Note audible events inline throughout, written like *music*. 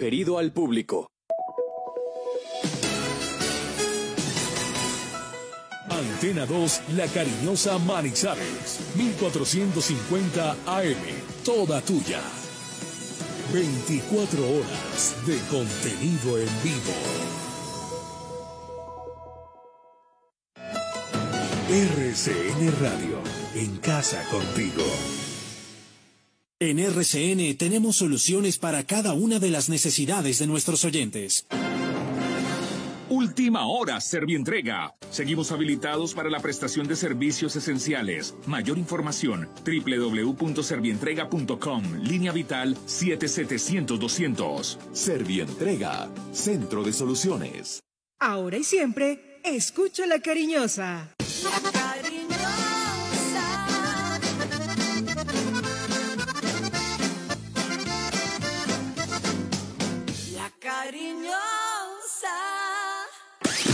Herido al público. Antena 2, La Cariñosa Manizales, 1450 AM, toda tuya. 24 horas de contenido en vivo. RCN Radio, en casa contigo. En RCN tenemos soluciones para cada una de las necesidades de nuestros oyentes. Última hora, Servientrega. Seguimos habilitados para la prestación de servicios esenciales. Mayor información, www.servientrega.com, línea vital 7700-200. Servientrega, Centro de Soluciones. Ahora y siempre, escucha la cariñosa.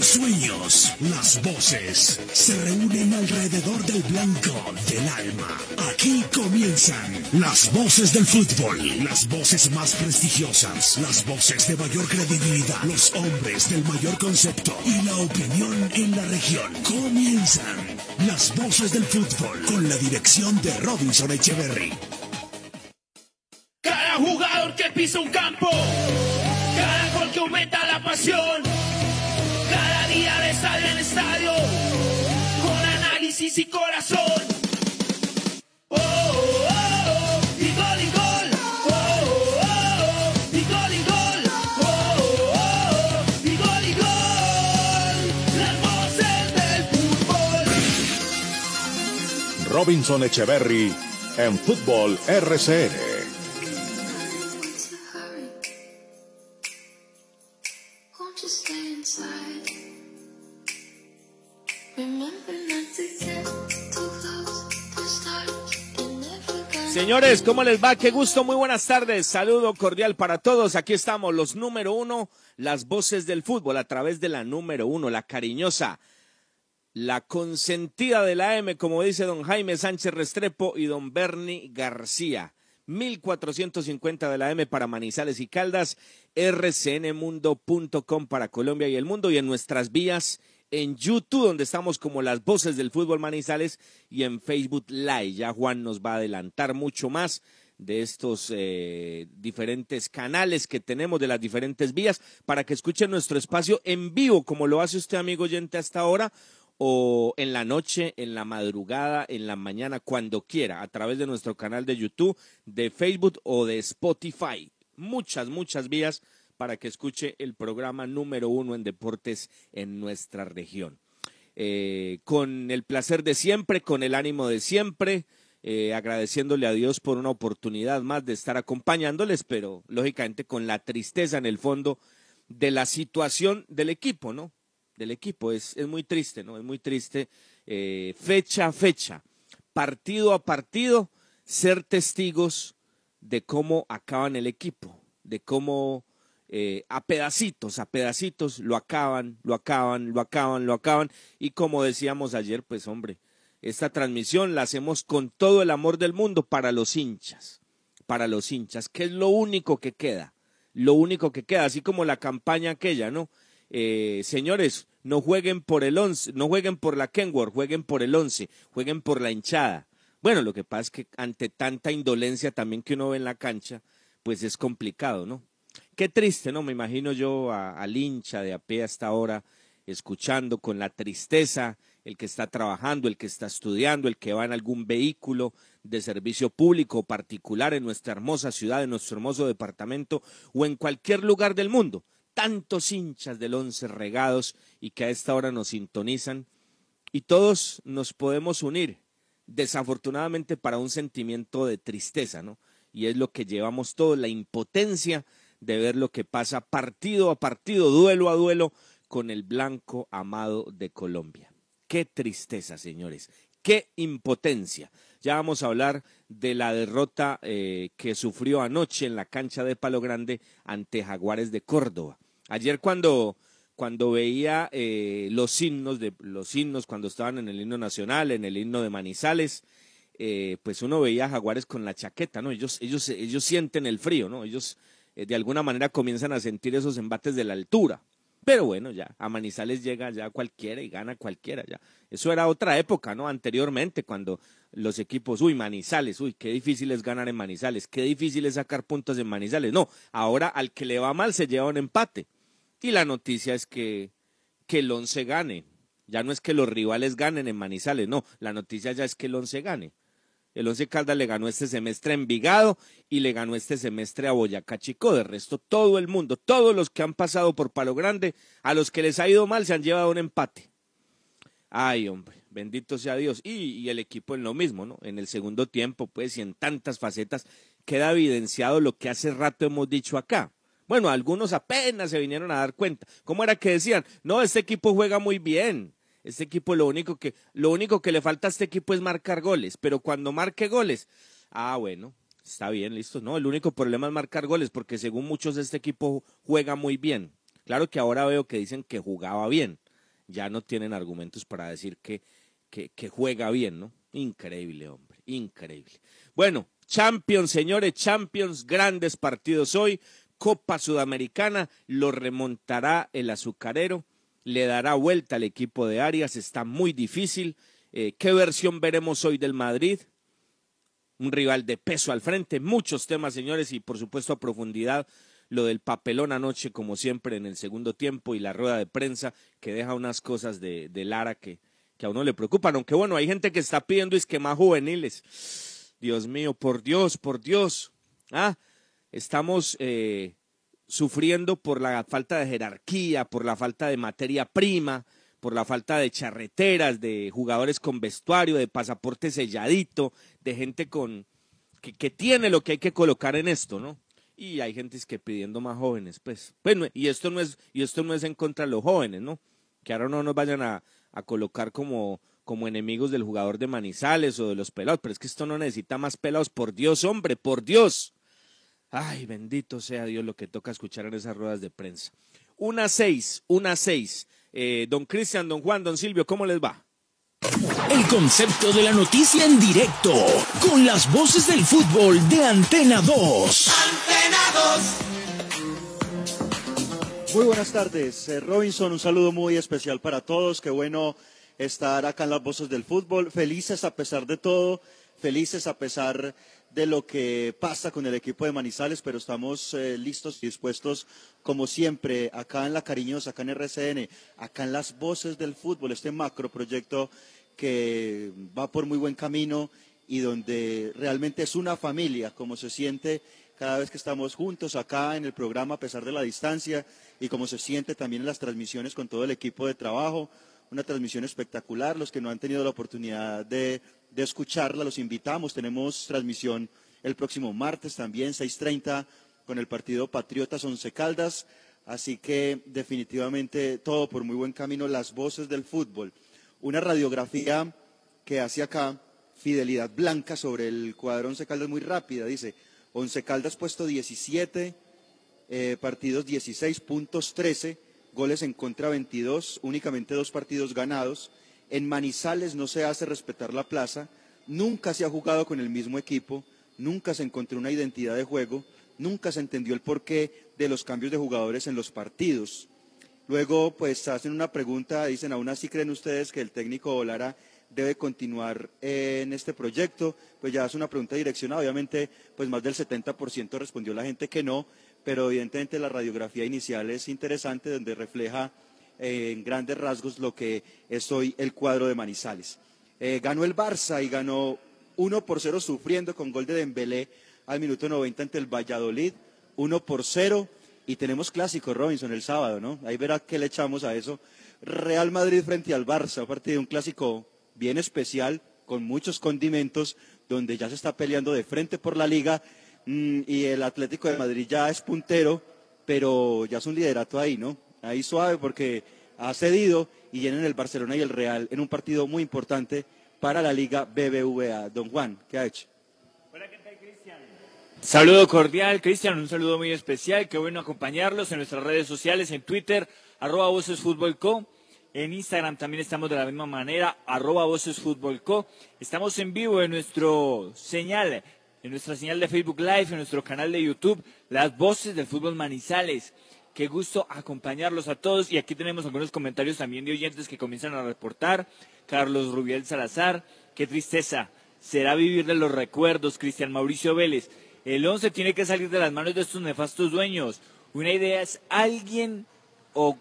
Los sueños, las voces se reúnen alrededor del blanco del alma. Aquí comienzan las voces del fútbol, las voces más prestigiosas, las voces de mayor credibilidad, los hombres del mayor concepto y la opinión en la región. Comienzan las voces del fútbol con la dirección de Robinson Echeverry. Cada jugador que pisa un campo, cada gol que aumenta la pasión, estadio en estadio, con análisis y corazón. Robinson Echeverry en Fútbol RCN. ¿Cómo les va? Qué gusto, muy buenas tardes. Saludo cordial para todos. Aquí estamos, los número uno, las voces del fútbol a través de la número uno, la cariñosa, la consentida de la M, como dice don Jaime Sánchez Restrepo y don Bernie García. 1450 de la M para Manizales y Caldas, rcnmundo.com para Colombia y el mundo y en nuestras vías en YouTube, donde estamos como las voces del fútbol Manizales y en Facebook Live. Ya Juan nos va a adelantar mucho más de estos eh, diferentes canales que tenemos, de las diferentes vías, para que escuchen nuestro espacio en vivo, como lo hace usted, amigo oyente, hasta ahora, o en la noche, en la madrugada, en la mañana, cuando quiera, a través de nuestro canal de YouTube, de Facebook o de Spotify. Muchas, muchas vías para que escuche el programa número uno en deportes en nuestra región. Eh, con el placer de siempre, con el ánimo de siempre, eh, agradeciéndole a Dios por una oportunidad más de estar acompañándoles, pero lógicamente con la tristeza en el fondo de la situación del equipo, ¿no? Del equipo. Es, es muy triste, ¿no? Es muy triste, eh, fecha a fecha, partido a partido, ser testigos de cómo acaban el equipo, de cómo eh, a pedacitos, a pedacitos lo acaban, lo acaban, lo acaban, lo acaban. Y como decíamos ayer, pues hombre, esta transmisión la hacemos con todo el amor del mundo para los hinchas, para los hinchas, que es lo único que queda, lo único que queda, así como la campaña aquella, ¿no? Eh, señores, no jueguen por el once, no jueguen por la Kenworth, jueguen por el once, jueguen por la hinchada. Bueno, lo que pasa es que ante tanta indolencia también que uno ve en la cancha, pues es complicado, ¿no? Qué triste, ¿no? Me imagino yo al hincha de a pie hasta ahora, escuchando con la tristeza, el que está trabajando, el que está estudiando, el que va en algún vehículo de servicio público particular en nuestra hermosa ciudad, en nuestro hermoso departamento o en cualquier lugar del mundo. Tantos hinchas del once regados y que a esta hora nos sintonizan y todos nos podemos unir, desafortunadamente para un sentimiento de tristeza, ¿no? Y es lo que llevamos todos, la impotencia de ver lo que pasa partido a partido, duelo a duelo con el blanco amado de Colombia. Qué tristeza, señores. Qué impotencia. Ya vamos a hablar de la derrota eh, que sufrió anoche en la cancha de Palo Grande ante Jaguares de Córdoba. Ayer cuando, cuando veía eh, los himnos de los himnos cuando estaban en el himno nacional, en el himno de Manizales, eh, pues uno veía a Jaguares con la chaqueta, ¿no? Ellos, ellos, ellos sienten el frío, ¿no? Ellos de alguna manera comienzan a sentir esos embates de la altura. Pero bueno, ya, a Manizales llega ya cualquiera y gana cualquiera ya. Eso era otra época, ¿no? Anteriormente, cuando los equipos, uy, Manizales, uy, qué difícil es ganar en Manizales, qué difícil es sacar puntos en Manizales. No, ahora al que le va mal se lleva un empate. Y la noticia es que, que el once gane. Ya no es que los rivales ganen en Manizales, no, la noticia ya es que el once gane. El Once Caldas le ganó este semestre a Envigado y le ganó este semestre a Boyacá Chico. De resto, todo el mundo, todos los que han pasado por Palo Grande, a los que les ha ido mal, se han llevado un empate. Ay, hombre, bendito sea Dios. Y, y el equipo en lo mismo, ¿no? En el segundo tiempo, pues, y en tantas facetas, queda evidenciado lo que hace rato hemos dicho acá. Bueno, algunos apenas se vinieron a dar cuenta. ¿Cómo era que decían? No, este equipo juega muy bien. Este equipo lo único que lo único que le falta a este equipo es marcar goles, pero cuando marque goles, ah, bueno, está bien, listo. No, el único problema es marcar goles porque según muchos este equipo juega muy bien. Claro que ahora veo que dicen que jugaba bien. Ya no tienen argumentos para decir que que, que juega bien, ¿no? Increíble, hombre, increíble. Bueno, Champions, señores, Champions, grandes partidos hoy. Copa Sudamericana lo remontará el azucarero le dará vuelta al equipo de Arias, está muy difícil. Eh, ¿Qué versión veremos hoy del Madrid? Un rival de peso al frente, muchos temas, señores, y por supuesto a profundidad lo del papelón anoche, como siempre, en el segundo tiempo y la rueda de prensa que deja unas cosas de, Lara que, que a uno le preocupan, aunque bueno, hay gente que está pidiendo esquemas juveniles. Dios mío, por Dios, por Dios. Ah, estamos eh, sufriendo por la falta de jerarquía, por la falta de materia prima, por la falta de charreteras, de jugadores con vestuario, de pasaporte selladito, de gente con que, que tiene lo que hay que colocar en esto, ¿no? Y hay gente que pidiendo más jóvenes, pues. Bueno, y esto no es, y esto no es en contra de los jóvenes, ¿no? Que ahora no nos vayan a, a colocar como, como enemigos del jugador de Manizales o de los pelados, pero es que esto no necesita más pelados, por Dios, hombre, por Dios. Ay, bendito sea Dios lo que toca escuchar en esas ruedas de prensa. Una seis, una seis. Eh, don Cristian, don Juan, don Silvio, ¿cómo les va? El concepto de la noticia en directo, con las voces del fútbol de Antena 2. Muy buenas tardes, eh, Robinson. Un saludo muy especial para todos. Qué bueno estar acá en las voces del fútbol. Felices a pesar de todo, felices a pesar de lo que pasa con el equipo de Manizales, pero estamos eh, listos y dispuestos, como siempre, acá en La Cariñosa, acá en RCN, acá en las voces del fútbol, este macro proyecto que va por muy buen camino y donde realmente es una familia, como se siente cada vez que estamos juntos acá en el programa a pesar de la distancia y como se siente también en las transmisiones con todo el equipo de trabajo. Una transmisión espectacular. Los que no han tenido la oportunidad de, de escucharla, los invitamos. Tenemos transmisión el próximo martes también, 6.30, con el partido Patriotas Once Caldas. Así que definitivamente todo por muy buen camino, las voces del fútbol. Una radiografía que hace acá Fidelidad Blanca sobre el cuadro Once Caldas muy rápida. Dice, Once Caldas puesto 17, eh, partidos 16, puntos 13, goles en contra 22, únicamente dos partidos ganados. En Manizales no se hace respetar la plaza, nunca se ha jugado con el mismo equipo, nunca se encontró una identidad de juego, nunca se entendió el porqué de los cambios de jugadores en los partidos. Luego, pues hacen una pregunta, dicen, ¿aún así creen ustedes que el técnico Lara debe continuar eh, en este proyecto? Pues ya es una pregunta direccionada, obviamente, pues más del 70% respondió la gente que no, pero evidentemente la radiografía inicial es interesante, donde refleja eh, en grandes rasgos lo que es hoy el cuadro de Manizales. Eh, ganó el Barça y ganó 1 por 0 sufriendo con gol de Dembélé al minuto 90 ante el Valladolid, 1 por 0 y tenemos clásico Robinson el sábado, ¿no? Ahí verá qué le echamos a eso. Real Madrid frente al Barça, un partido, un clásico bien especial, con muchos condimentos, donde ya se está peleando de frente por la liga mm, y el Atlético de Madrid ya es puntero, pero ya es un liderato ahí, ¿no? Ahí suave porque ha cedido y llenen el Barcelona y el Real en un partido muy importante para la Liga BBVA. Don Juan, ¿qué ha hecho? Saludo cordial, Cristian, un saludo muy especial. Qué bueno acompañarlos en nuestras redes sociales, en Twitter, arroba Voces Fútbol Co. En Instagram también estamos de la misma manera, arroba Voces Fútbol Co. Estamos en vivo en nuestro señal, en nuestra señal de Facebook Live, en nuestro canal de YouTube, Las Voces del Fútbol Manizales. Qué gusto acompañarlos a todos. Y aquí tenemos algunos comentarios también de oyentes que comienzan a reportar. Carlos Rubiel Salazar, qué tristeza. Será vivir de los recuerdos, Cristian Mauricio Vélez. El 11 tiene que salir de las manos de estos nefastos dueños. Una idea es alguien o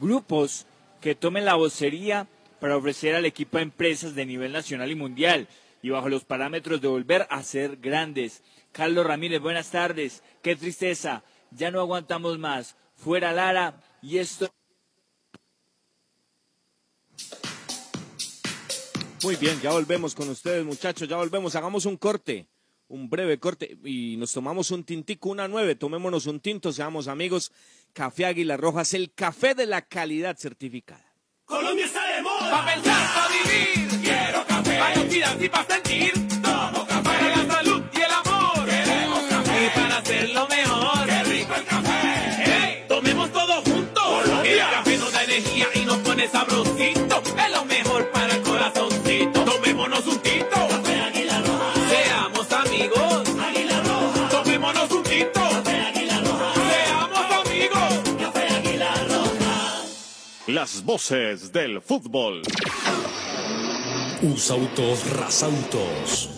grupos que tomen la vocería para ofrecer al equipo a empresas de nivel nacional y mundial y bajo los parámetros de volver a ser grandes. Carlos Ramírez, buenas tardes. Qué tristeza. Ya no aguantamos más. Fuera Lara y esto. Muy bien, ya volvemos con ustedes, muchachos. Ya volvemos. Hagamos un corte un breve corte y nos tomamos un tintico, una nueve, tomémonos un tinto, seamos amigos. Café Águila Rojas, el café de la calidad certificada. Colombia está de moda. Pa' pensar, pa' vivir. Quiero café. Pa' actividad y pa' sentir. Tomo café. Para la salud y el amor. Queremos café. Y para hacerlo mejor. Pone sabrosito. Es lo mejor para el corazoncito. Tomémonos un tito. Café Águila Roja. Seamos amigos. Águila Roja. Tomémonos un tito. Café Águila Roja. Seamos amigos. Café Águila Roja. Las voces del fútbol. Usautos Rasautos.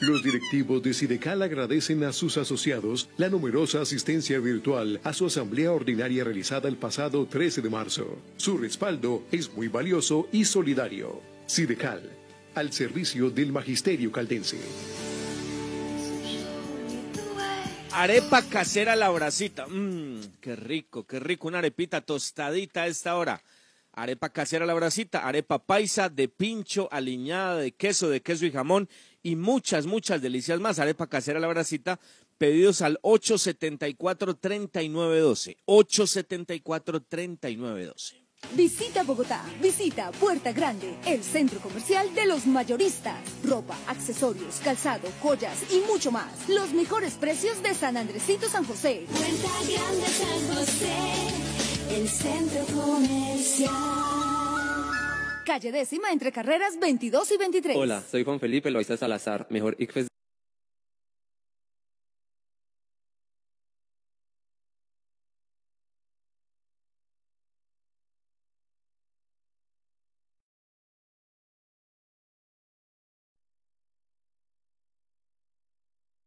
Los directivos de Sidecal agradecen a sus asociados la numerosa asistencia virtual a su asamblea ordinaria realizada el pasado 13 de marzo. Su respaldo es muy valioso y solidario. Sidecal, al servicio del magisterio caldense. Arepa casera la bracita. Mmm, qué rico, qué rico. Una arepita tostadita a esta hora. Arepa casera la bracita, arepa paisa de pincho, aliñada de queso, de queso y jamón y muchas, muchas delicias más. Arepa casera la bracita, pedidos al 874-3912. 874-3912. Visita Bogotá, visita Puerta Grande, el centro comercial de los mayoristas. Ropa, accesorios, calzado, joyas y mucho más. Los mejores precios de San Andresito San José. Puerta Grande San José, el centro comercial. Calle décima entre carreras 22 y 23. Hola, soy Juan Felipe Loaiza Salazar, mejor ICFES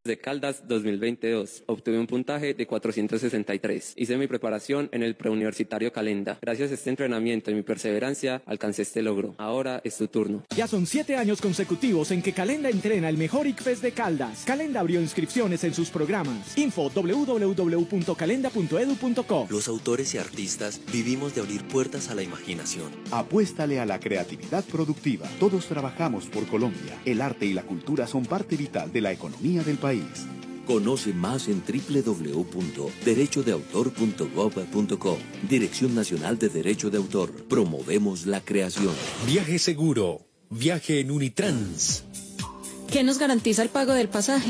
de Caldas 2022. Obtuve un puntaje de 463. Hice mi preparación en el preuniversitario Calenda. Gracias a este entrenamiento y mi perseverancia alcancé este logro. Ahora es tu turno. Ya son siete años consecutivos en que Calenda entrena el mejor ICFES de Caldas. Calenda abrió inscripciones en sus programas. Info www.calenda.edu.co Los autores y artistas vivimos de abrir puertas a la imaginación. Apuéstale a la creatividad productiva. Todos trabajamos por Colombia. El arte y la cultura son parte vital de la economía del país. Conoce más en www.derechodeautor.gov.co. Dirección Nacional de Derecho de Autor. Promovemos la creación. Viaje seguro. Viaje en Unitrans. ¿Qué nos garantiza el pago del pasaje?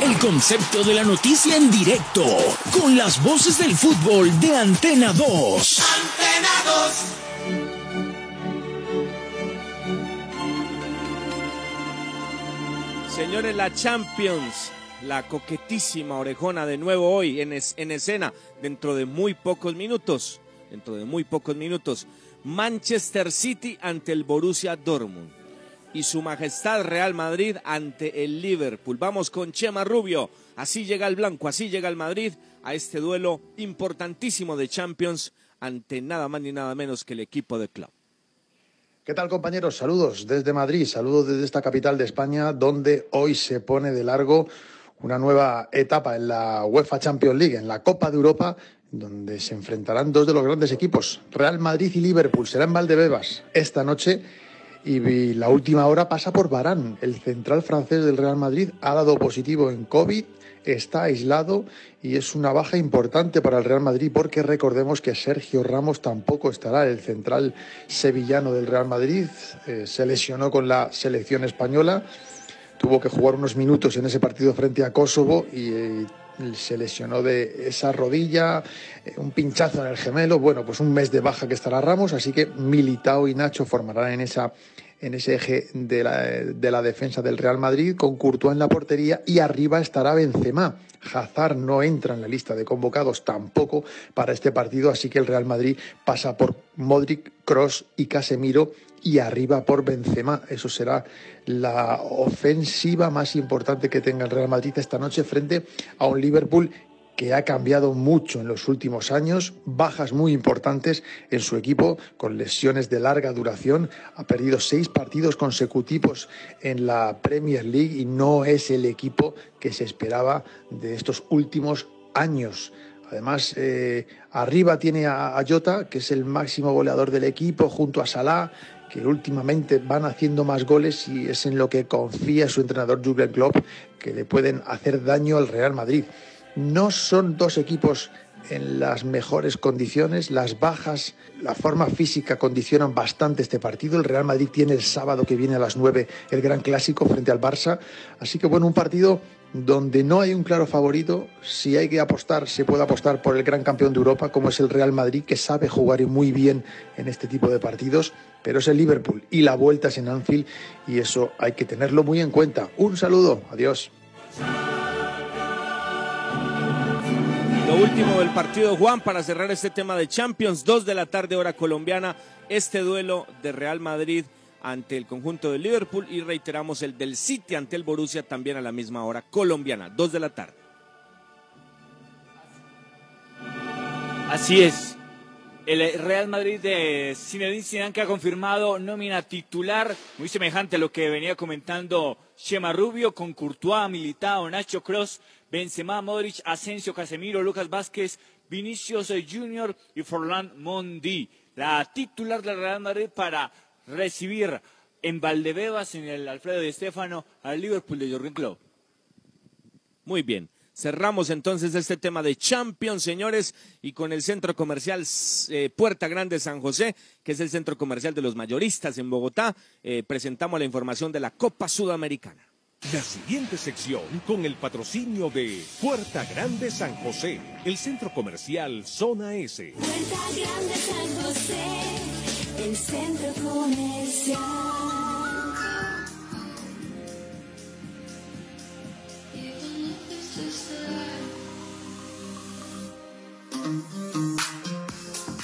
El concepto de la noticia en directo, con las voces del fútbol de Antena 2. Antena 2. Señores, la Champions, la coquetísima orejona de nuevo hoy en, es- en escena, dentro de muy pocos minutos, dentro de muy pocos minutos. Manchester City ante el Borussia Dortmund y su majestad Real Madrid ante el Liverpool. Vamos con Chema Rubio. Así llega el blanco, así llega el Madrid a este duelo importantísimo de Champions ante nada más ni nada menos que el equipo de club. ¿Qué tal compañeros? Saludos desde Madrid, saludos desde esta capital de España, donde hoy se pone de largo una nueva etapa en la UEFA Champions League, en la Copa de Europa, donde se enfrentarán dos de los grandes equipos, Real Madrid y Liverpool. Será en Valdebebas esta noche y la última hora pasa por Barán. El central francés del Real Madrid ha dado positivo en COVID, está aislado y es una baja importante para el Real Madrid porque recordemos que Sergio Ramos tampoco estará. El central sevillano del Real Madrid eh, se lesionó con la selección española tuvo que jugar unos minutos en ese partido frente a Kosovo y eh, se lesionó de esa rodilla, eh, un pinchazo en el gemelo, bueno, pues un mes de baja que estará Ramos, así que Militao y Nacho formarán en esa en ese eje de la, de la defensa del Real Madrid, con Courtois en la portería y arriba estará Benzema. Hazard no entra en la lista de convocados tampoco para este partido, así que el Real Madrid pasa por Modric, Cross y Casemiro y arriba por Benzema. Eso será la ofensiva más importante que tenga el Real Madrid esta noche frente a un Liverpool que ha cambiado mucho en los últimos años, bajas muy importantes en su equipo, con lesiones de larga duración, ha perdido seis partidos consecutivos en la Premier League y no es el equipo que se esperaba de estos últimos años. Además, eh, arriba tiene a, a que es el máximo goleador del equipo, junto a Salah, que últimamente van haciendo más goles y es en lo que confía su entrenador Jürgen Klopp, que le pueden hacer daño al Real Madrid. No son dos equipos en las mejores condiciones, las bajas, la forma física condicionan bastante este partido. El Real Madrid tiene el sábado que viene a las 9 el gran clásico frente al Barça. Así que bueno, un partido donde no hay un claro favorito. Si hay que apostar, se puede apostar por el gran campeón de Europa, como es el Real Madrid, que sabe jugar muy bien en este tipo de partidos. Pero es el Liverpool y la vuelta es en Anfield y eso hay que tenerlo muy en cuenta. Un saludo, adiós. Lo último del partido, Juan, para cerrar este tema de Champions, 2 de la tarde hora colombiana, este duelo de Real Madrid ante el conjunto de Liverpool y reiteramos el del City ante el Borussia también a la misma hora colombiana, 2 de la tarde. Así es. El Real Madrid de Zinedine Zidane que ha confirmado nómina titular, muy semejante a lo que venía comentando Chema Rubio con Courtois, Militao, Nacho Cross, Benzema, Modric, Asensio, Casemiro, Lucas Vázquez, Vinicius Junior y Forlán Mondi. La titular del Real Madrid para recibir en Valdebebas, en el Alfredo de Estefano, al Liverpool de Jürgen Klopp. Muy bien. Cerramos entonces este tema de Champions, señores, y con el centro comercial eh, Puerta Grande San José, que es el centro comercial de los mayoristas en Bogotá, eh, presentamos la información de la Copa Sudamericana. La siguiente sección con el patrocinio de Puerta Grande San José, el centro comercial Zona S. Puerta Grande San José, el centro.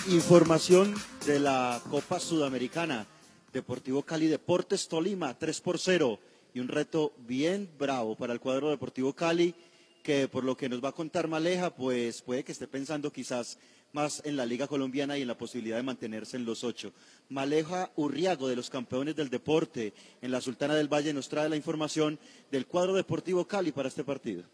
Información de la Copa Sudamericana. Deportivo Cali Deportes Tolima, 3 por 0. Y un reto bien bravo para el cuadro Deportivo Cali, que por lo que nos va a contar Maleja, pues puede que esté pensando quizás más en la Liga Colombiana y en la posibilidad de mantenerse en los ocho. Maleja Urriago, de los campeones del deporte en la Sultana del Valle, nos trae la información del cuadro Deportivo Cali para este partido.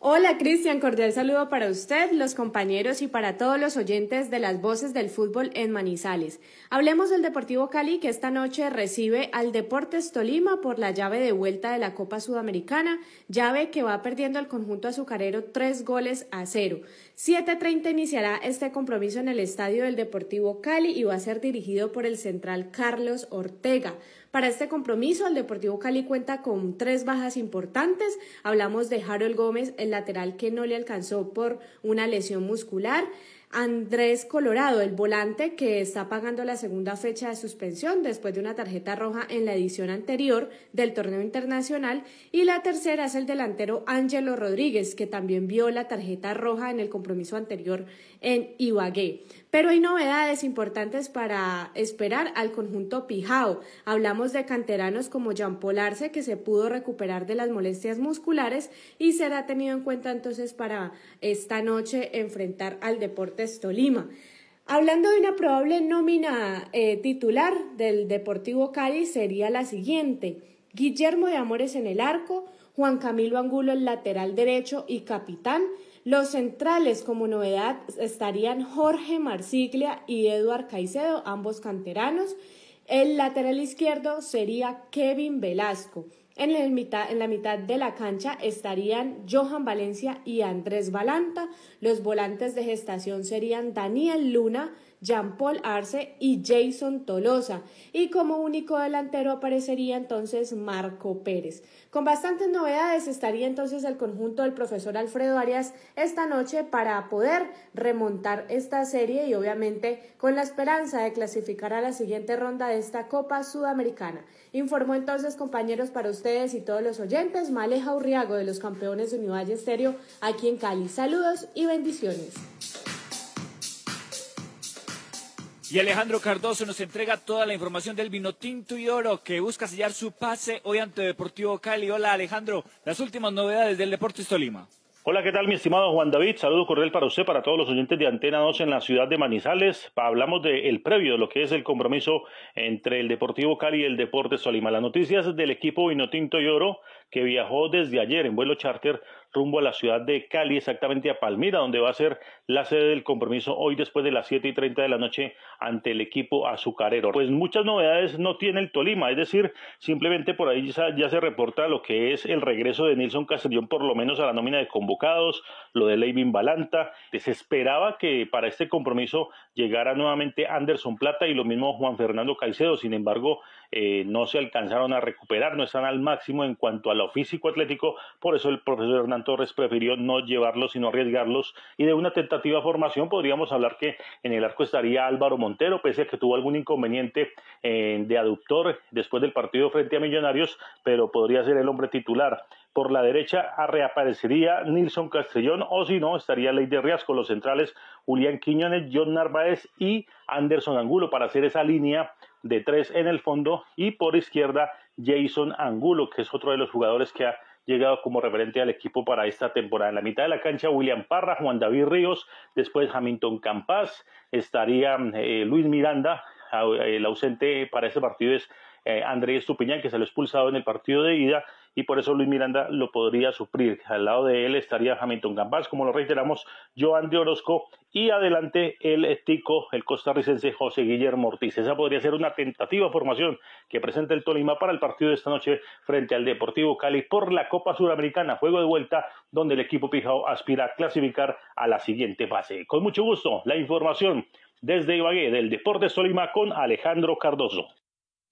Hola Cristian, cordial saludo para usted, los compañeros y para todos los oyentes de las voces del fútbol en Manizales. Hablemos del Deportivo Cali que esta noche recibe al Deportes Tolima por la llave de vuelta de la Copa Sudamericana, llave que va perdiendo el conjunto azucarero tres goles a cero. 7.30 iniciará este compromiso en el estadio del Deportivo Cali y va a ser dirigido por el central Carlos Ortega. Para este compromiso, el Deportivo Cali cuenta con tres bajas importantes. Hablamos de Harold Gómez, el lateral que no le alcanzó por una lesión muscular. Andrés Colorado, el volante que está pagando la segunda fecha de suspensión después de una tarjeta roja en la edición anterior del torneo internacional. Y la tercera es el delantero Ángelo Rodríguez, que también vio la tarjeta roja en el compromiso anterior en Ibagué. Pero hay novedades importantes para esperar al conjunto Pijao. Hablamos de canteranos como Jean Paul Arce, que se pudo recuperar de las molestias musculares y será tenido en cuenta entonces para esta noche enfrentar al Deportes Tolima. Hablando de una probable nómina eh, titular del Deportivo Cali sería la siguiente. Guillermo de Amores en el arco, Juan Camilo Angulo el lateral derecho y capitán, los centrales como novedad estarían Jorge Marsiglia y Eduard Caicedo, ambos canteranos. El lateral izquierdo sería Kevin Velasco. En, la mitad de la cancha estarían Johan Valencia y Andrés Balanta. Los volantes de gestación serían Daniel Luna, Jean-Paul Arce y Jason Tolosa. Y como único delantero aparecería entonces Marco Pérez. Con bastantes novedades estaría entonces el conjunto del profesor Alfredo Arias esta noche para poder remontar esta serie y obviamente con la esperanza de clasificar a la siguiente ronda de esta Copa Sudamericana. Informó entonces compañeros para ustedes y todos los oyentes Maleja Urriago de los campeones de Univalle Estéreo aquí en Cali. Saludos y bendiciones. Y Alejandro Cardoso nos entrega toda la información del vino tinto y oro que busca sellar su pase hoy ante Deportivo Cali. Hola Alejandro, las últimas novedades del Deportes Tolima. Hola, ¿qué tal mi estimado Juan David? Saludo cordial para usted, para todos los oyentes de Antena 2 en la ciudad de Manizales. Hablamos del previo, de lo que es el compromiso entre el Deportivo Cali y el Deportes Tolima. Las noticias del equipo Vinotinto y Oro que viajó desde ayer en vuelo charter rumbo a la ciudad de Cali, exactamente a Palmira, donde va a ser la sede del compromiso hoy después de las siete y treinta de la noche ante el equipo azucarero. Pues muchas novedades no tiene el Tolima, es decir, simplemente por ahí ya, se reporta lo que es el regreso de Nilson Castellón, por lo menos a la nómina de convocados, lo de Leivin Balanta. Se esperaba que para este compromiso llegara nuevamente Anderson Plata y lo mismo Juan Fernando Caicedo, sin embargo, eh, no se alcanzaron a recuperar, no están al máximo en cuanto a lo físico atlético, por eso el profesor Hernán Torres prefirió no llevarlos sino arriesgarlos y de una tentativa formación podríamos hablar que en el arco estaría Álvaro Montero, pese a que tuvo algún inconveniente eh, de aductor después del partido frente a Millonarios, pero podría ser el hombre titular. Por la derecha reaparecería Nilson Castellón o si no estaría Ley de Riasco, los centrales Julián Quiñones, John Narváez y Anderson Angulo para hacer esa línea de tres en el fondo y por izquierda Jason Angulo, que es otro de los jugadores que ha llegado como referente al equipo para esta temporada. En la mitad de la cancha, William Parra, Juan David Ríos, después Hamilton Campas, estaría eh, Luis Miranda, el ausente para este partido es eh, Andrés Tupiñán, que se lo expulsado en el partido de ida, y por eso Luis Miranda lo podría suplir. Al lado de él estaría Hamilton Gambás, como lo reiteramos, Joan de Orozco, y adelante el tico, el costarricense José Guillermo Ortiz. Esa podría ser una tentativa formación que presenta el Tolima para el partido de esta noche frente al Deportivo Cali por la Copa Suramericana, juego de vuelta, donde el equipo Pijao aspira a clasificar a la siguiente fase. Con mucho gusto, la información desde Ibagué del Deportes Tolima con Alejandro Cardoso.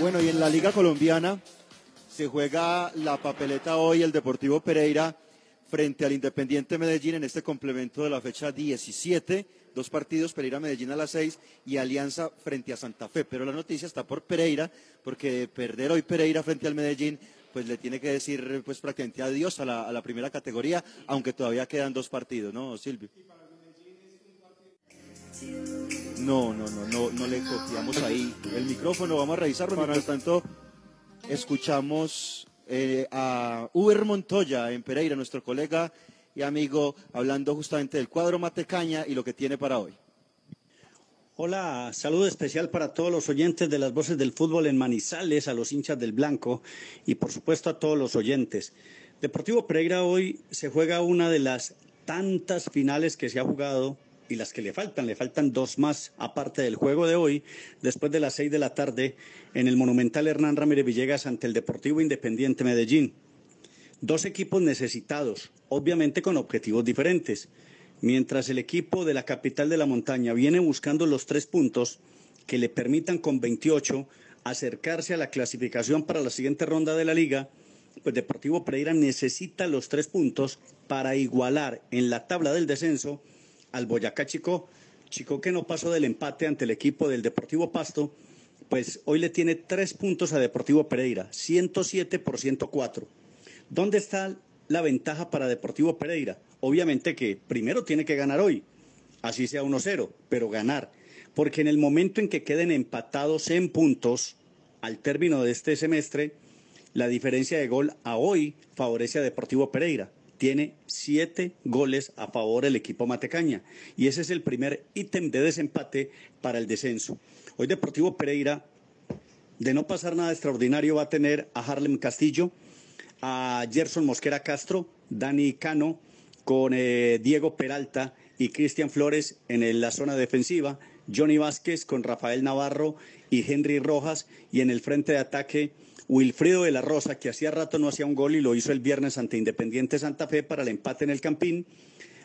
Bueno, y en la Liga Colombiana se juega la papeleta hoy el Deportivo Pereira frente al Independiente Medellín en este complemento de la fecha 17. Dos partidos, Pereira Medellín a las 6 y Alianza frente a Santa Fe. Pero la noticia está por Pereira, porque perder hoy Pereira frente al Medellín, pues le tiene que decir pues prácticamente adiós a la, a la primera categoría, aunque todavía quedan dos partidos, ¿no, Silvio? No, no, no, no, no le copiamos ahí el micrófono. Vamos a revisarlo. Mientras tanto, escuchamos eh, a Uber Montoya en Pereira, nuestro colega y amigo, hablando justamente del cuadro Matecaña y lo que tiene para hoy. Hola, saludo especial para todos los oyentes de las voces del fútbol en Manizales, a los hinchas del Blanco y por supuesto a todos los oyentes. Deportivo Pereira hoy se juega una de las tantas finales que se ha jugado y las que le faltan. Le faltan dos más, aparte del juego de hoy, después de las seis de la tarde, en el Monumental Hernán Ramírez Villegas ante el Deportivo Independiente Medellín. Dos equipos necesitados, obviamente con objetivos diferentes. Mientras el equipo de la capital de la montaña viene buscando los tres puntos que le permitan con 28 acercarse a la clasificación para la siguiente ronda de la liga, pues Deportivo Pereira necesita los tres puntos para igualar en la tabla del descenso al Boyacá Chico. Chico que no pasó del empate ante el equipo del Deportivo Pasto, pues hoy le tiene tres puntos a Deportivo Pereira, 107 por 104. ¿Dónde está la ventaja para Deportivo Pereira? Obviamente que primero tiene que ganar hoy, así sea 1-0, pero ganar. Porque en el momento en que queden empatados en puntos al término de este semestre, la diferencia de gol a hoy favorece a Deportivo Pereira. Tiene siete goles a favor el equipo Matecaña. Y ese es el primer ítem de desempate para el descenso. Hoy Deportivo Pereira, de no pasar nada extraordinario, va a tener a Harlem Castillo, a Gerson Mosquera Castro, Dani Cano, con eh, Diego Peralta y Cristian Flores en la zona defensiva, Johnny Vázquez con Rafael Navarro y Henry Rojas, y en el frente de ataque Wilfrido de la Rosa, que hacía rato no hacía un gol y lo hizo el viernes ante Independiente Santa Fe para el empate en el Campín,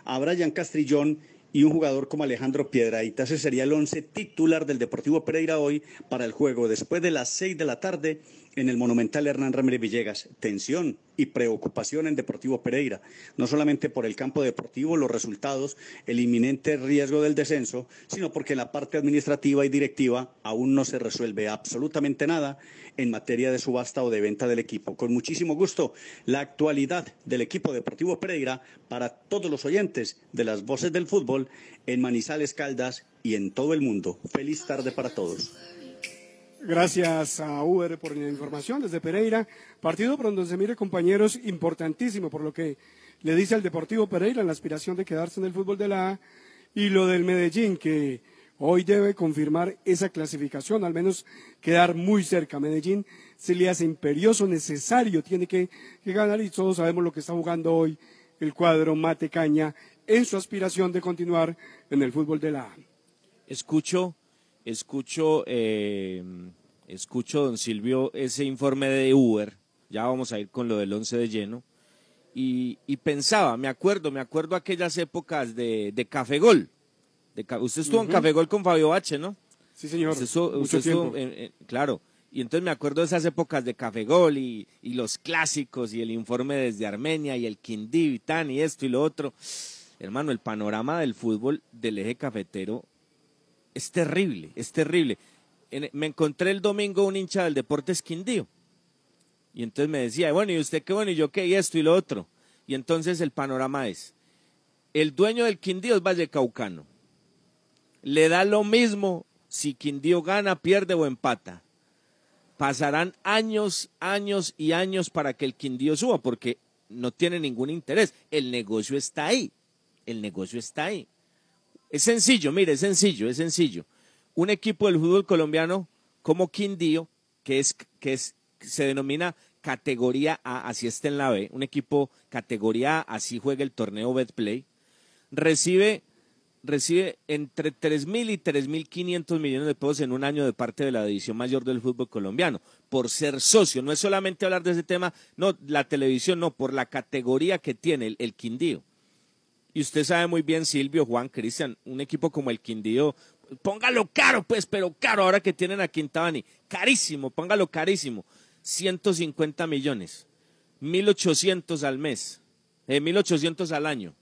a Brian Castrillón y un jugador como Alejandro Piedraíta. Ese sería el once titular del Deportivo Pereira hoy para el juego después de las seis de la tarde en el Monumental Hernán Ramírez Villegas. Tensión y preocupación en Deportivo Pereira, no solamente por el campo deportivo, los resultados, el inminente riesgo del descenso, sino porque la parte administrativa y directiva aún no se resuelve absolutamente nada en materia de subasta o de venta del equipo. Con muchísimo gusto, la actualidad del equipo Deportivo Pereira para todos los oyentes de las voces del fútbol en Manizales Caldas y en todo el mundo. Feliz tarde para todos. Gracias a Uber por la información desde Pereira. Partido por donde se mire, compañeros, importantísimo por lo que le dice al Deportivo Pereira en la aspiración de quedarse en el fútbol de la A y lo del Medellín, que hoy debe confirmar esa clasificación, al menos quedar muy cerca. Medellín se le hace imperioso, necesario, tiene que, ganar y todos sabemos lo que está jugando hoy el cuadro Mate Caña en su aspiración de continuar en el fútbol de la A. Escucho escucho, eh, escucho, don Silvio, ese informe de Uber, ya vamos a ir con lo del once de lleno, y, y pensaba, me acuerdo, me acuerdo aquellas épocas de, de Café Gol. De, usted estuvo en Café Gol con Fabio Bache, ¿no? Sí, señor. Usted estuvo- Mucho usted estuvo tiempo. en- en- claro. Y entonces me acuerdo de esas épocas de Café Gol y, y los clásicos y el informe desde Armenia y el Quindío y tan y esto y lo otro. Hermano, el panorama del fútbol del eje cafetero es terrible, es terrible. Me encontré el domingo un hincha del Deportes Quindío. Y entonces me decía, bueno, ¿y usted qué bueno? ¿Y yo qué? Y esto y lo otro. Y entonces el panorama es, el dueño del Quindío es Vallecaucano. Le da lo mismo si Quindío gana, pierde o empata. Pasarán años, años y años para que el Quindío suba, porque no tiene ningún interés. El negocio está ahí. El negocio está ahí. Es sencillo, mire, es sencillo, es sencillo. Un equipo del fútbol colombiano como Quindío, que es, que es, se denomina categoría A, así está en la B, un equipo categoría A, así juega el torneo Betplay, recibe, recibe entre 3.000 y 3.500 millones de pesos en un año de parte de la división mayor del fútbol colombiano, por ser socio. No es solamente hablar de ese tema, no, la televisión, no, por la categoría que tiene el Quindío. Y usted sabe muy bien, Silvio, Juan, Cristian, un equipo como el Quindío, póngalo caro, pues, pero caro ahora que tienen a Quintabani. Carísimo, póngalo carísimo. 150 millones, 1.800 al mes, eh, 1.800 al año.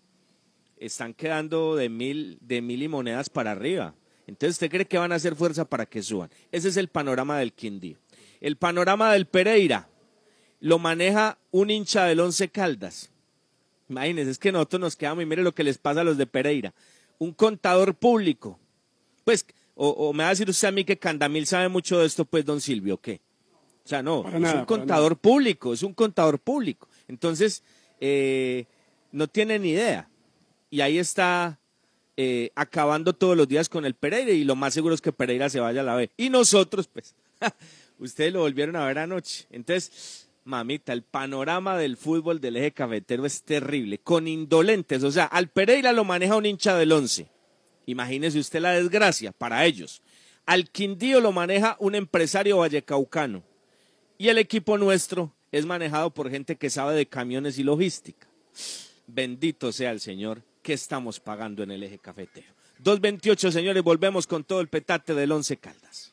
Están quedando de mil, de mil y monedas para arriba. Entonces, ¿usted cree que van a hacer fuerza para que suban? Ese es el panorama del Quindío. El panorama del Pereira lo maneja un hincha del Once Caldas. Imagínense, es que nosotros nos quedamos y mire lo que les pasa a los de Pereira. Un contador público. Pues, o, o me va a decir usted a mí que Candamil sabe mucho de esto, pues, don Silvio, ¿o ¿qué? O sea, no, Para es nada, un contador público, es un contador público. Entonces, eh, no tiene ni idea. Y ahí está eh, acabando todos los días con el Pereira y lo más seguro es que Pereira se vaya a la B. Y nosotros, pues, *laughs* ustedes lo volvieron a ver anoche. Entonces, mamita, el panorama del fútbol del eje cafetero es terrible, con indolentes. O sea, al Pereira lo maneja un hincha del once. Imagínese usted la desgracia para ellos. Al Quindío lo maneja un empresario vallecaucano. Y el equipo nuestro es manejado por gente que sabe de camiones y logística. Bendito sea el Señor ¿qué estamos pagando en el eje cafetero? 2.28, señores, volvemos con todo el petate del Once Caldas.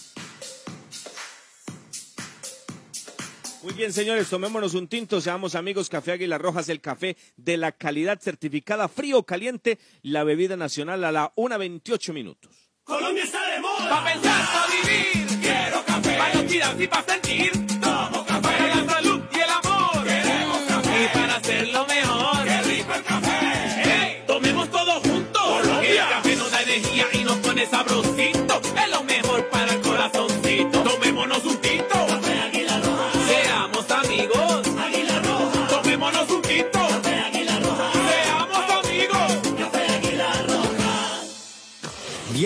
Muy bien, señores, tomémonos un tinto, seamos amigos. Café Águila Rojas, el café de la calidad certificada frío o caliente, la bebida nacional a la 1.28 minutos. Colombia está de moda. Pa' pensar, pa' vivir. Quiero café. Pa' los y pa' sentir.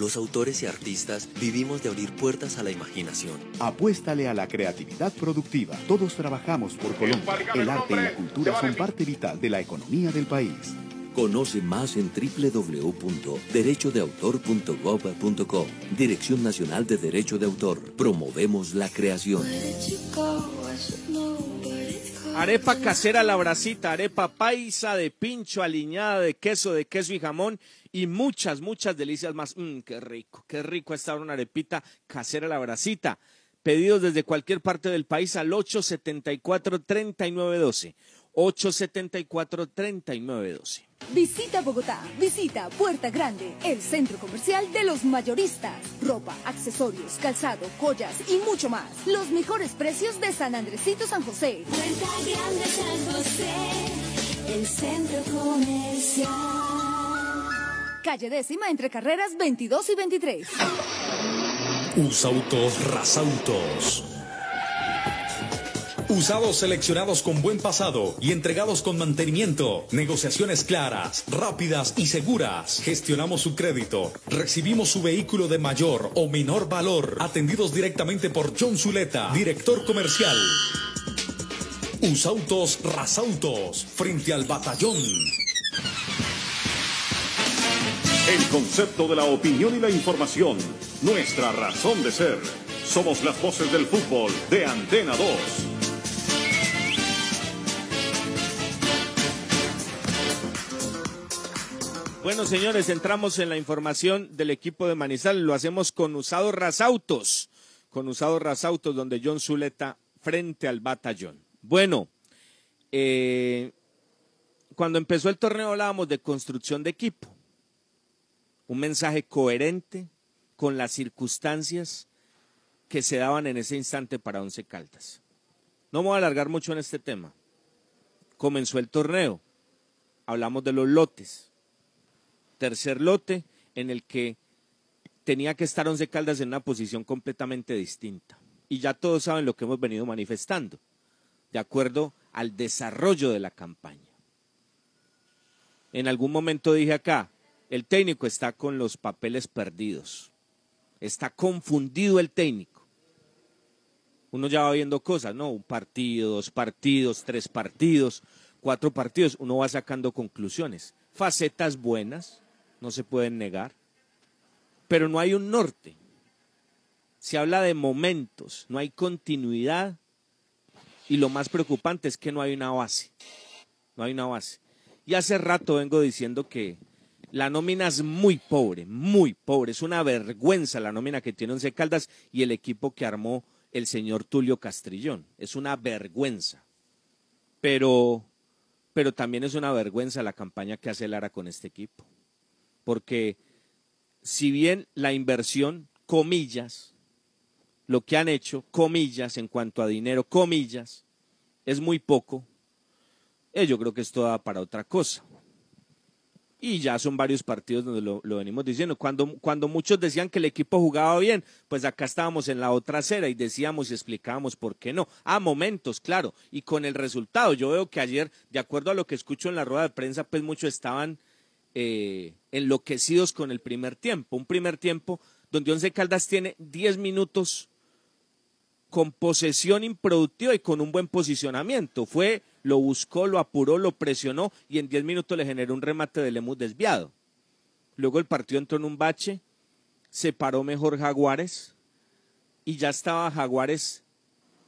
Los autores y artistas vivimos de abrir puertas a la imaginación. Apuéstale a la creatividad productiva. Todos trabajamos por Colombia. El arte y la cultura son parte vital de la economía del país. Conoce más en www.derechodeautor.gov.co. Dirección Nacional de Derecho de Autor. Promovemos la creación. Arepa casera la bracita, arepa paisa de pincho, aliñada de queso, de queso y jamón y muchas, muchas delicias más. Mmm, qué rico, qué rico está ahora una arepita casera la bracita. Pedidos desde cualquier parte del país al 874-3912. 874-3912. Visita Bogotá, visita Puerta Grande, el centro comercial de los mayoristas. Ropa, accesorios, calzado, joyas y mucho más. Los mejores precios de San Andresito San José. Puerta Grande San José, el centro comercial. Calle décima entre carreras 22 y 23. Usautos Rasautos. Usados seleccionados con buen pasado y entregados con mantenimiento. Negociaciones claras, rápidas y seguras. Gestionamos su crédito. Recibimos su vehículo de mayor o menor valor. Atendidos directamente por John Zuleta, director comercial. Usautos Rasautos, frente al batallón. El concepto de la opinión y la información. Nuestra razón de ser. Somos las voces del fútbol de Antena 2. Bueno, señores, entramos en la información del equipo de Manizales. Lo hacemos con Usado Rasautos. Con Usado Rasautos, donde John Zuleta frente al batallón. Bueno, eh, cuando empezó el torneo hablábamos de construcción de equipo. Un mensaje coherente con las circunstancias que se daban en ese instante para Once Caldas. No me voy a alargar mucho en este tema. Comenzó el torneo. Hablamos de los lotes tercer lote en el que tenía que estar Once Caldas en una posición completamente distinta. Y ya todos saben lo que hemos venido manifestando, de acuerdo al desarrollo de la campaña. En algún momento dije acá, el técnico está con los papeles perdidos, está confundido el técnico. Uno ya va viendo cosas, ¿no? Un partido, dos partidos, tres partidos, cuatro partidos, uno va sacando conclusiones. Facetas buenas, no se pueden negar, pero no hay un norte. Se habla de momentos, no hay continuidad y lo más preocupante es que no hay una base. No hay una base. Y hace rato vengo diciendo que la nómina es muy pobre, muy pobre. Es una vergüenza la nómina que tiene Once Caldas y el equipo que armó el señor Tulio Castrillón. Es una vergüenza. Pero, pero también es una vergüenza la campaña que hace Lara con este equipo porque si bien la inversión, comillas, lo que han hecho, comillas, en cuanto a dinero, comillas, es muy poco, eh, yo creo que esto da para otra cosa. Y ya son varios partidos donde lo, lo venimos diciendo. Cuando, cuando muchos decían que el equipo jugaba bien, pues acá estábamos en la otra acera y decíamos y explicábamos por qué no. A momentos, claro, y con el resultado. Yo veo que ayer, de acuerdo a lo que escucho en la rueda de prensa, pues muchos estaban eh, enloquecidos con el primer tiempo. Un primer tiempo donde Once Caldas tiene 10 minutos con posesión improductiva y con un buen posicionamiento. Fue, lo buscó, lo apuró, lo presionó y en 10 minutos le generó un remate de Lemus desviado. Luego el partido entró en un bache, se paró mejor Jaguares y ya estaba Jaguares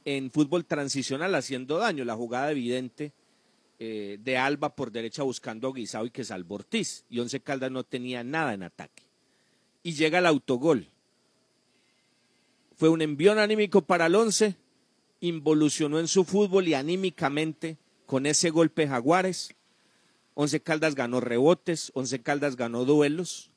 en fútbol transicional haciendo daño. La jugada evidente eh, de Alba por derecha buscando a Guisao y que salvó Ortiz. Y Once Caldas no tenía nada en ataque. Y llega el autogol fue un envión anímico para el once, involucionó en su fútbol y anímicamente con ese golpe Jaguares. Once Caldas ganó rebotes, Once Caldas ganó duelos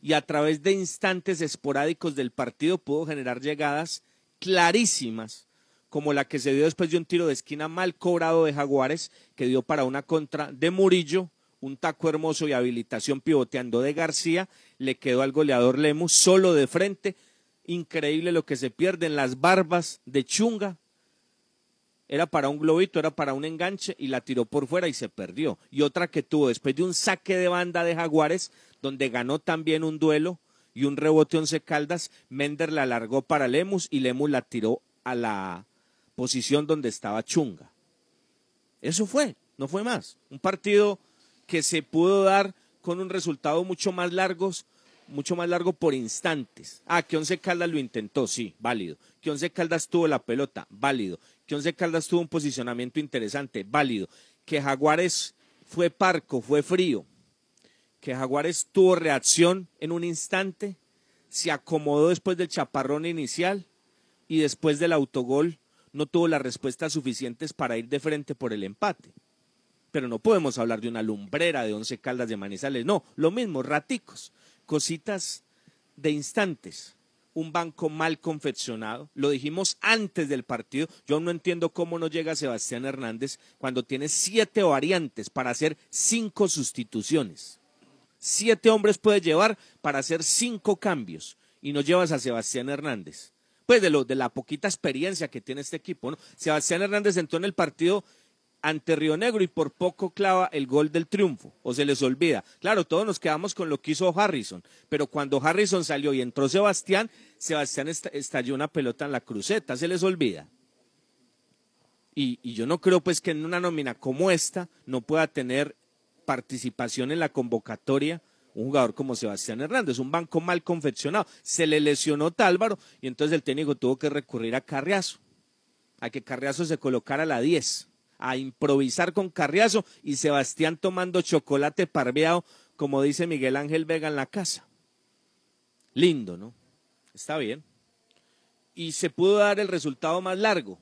y a través de instantes esporádicos del partido pudo generar llegadas clarísimas, como la que se dio después de un tiro de esquina mal cobrado de Jaguares, que dio para una contra de Murillo, un taco hermoso y habilitación pivoteando de García, le quedó al goleador Lemus solo de frente, increíble lo que se pierde en las barbas de Chunga. Era para un globito, era para un enganche y la tiró por fuera y se perdió. Y otra que tuvo después de un saque de banda de Jaguares, donde ganó también un duelo y un rebote once caldas, Mender la alargó para Lemus y Lemus la tiró a la posición donde estaba Chunga. Eso fue, no fue más. Un partido que se pudo dar con un resultado mucho más largos, mucho más largo por instantes. Ah, que Once Caldas lo intentó, sí, válido. Que Once Caldas tuvo la pelota, válido. Que Once Caldas tuvo un posicionamiento interesante, válido. Que Jaguares fue parco, fue frío. Que Jaguares tuvo reacción en un instante, se acomodó después del chaparrón inicial y después del autogol no tuvo las respuestas suficientes para ir de frente por el empate. Pero no podemos hablar de una lumbrera de Once Caldas de Manizales, no, lo mismo, raticos cositas de instantes. Un banco mal confeccionado. Lo dijimos antes del partido. Yo no entiendo cómo no llega Sebastián Hernández cuando tiene siete variantes para hacer cinco sustituciones. Siete hombres puede llevar para hacer cinco cambios y no llevas a Sebastián Hernández. Pues de, lo, de la poquita experiencia que tiene este equipo. ¿no? Sebastián Hernández entró en el partido ante Río Negro y por poco clava el gol del triunfo, o se les olvida. Claro, todos nos quedamos con lo que hizo Harrison, pero cuando Harrison salió y entró Sebastián, Sebastián estalló una pelota en la cruceta, se les olvida. Y, yo no creo pues que en una nómina como esta no pueda tener participación en la convocatoria un jugador como Sebastián Hernández, un banco mal confeccionado. Se le lesionó Tálvaro y entonces el técnico tuvo que recurrir a Carriazo, a que Carriazo se colocara a la 10 a improvisar con Carriazo y Sebastián tomando chocolate parveado, como dice Miguel Ángel Vega en la casa. Lindo, ¿no? Está bien. Y se pudo dar el resultado más largo.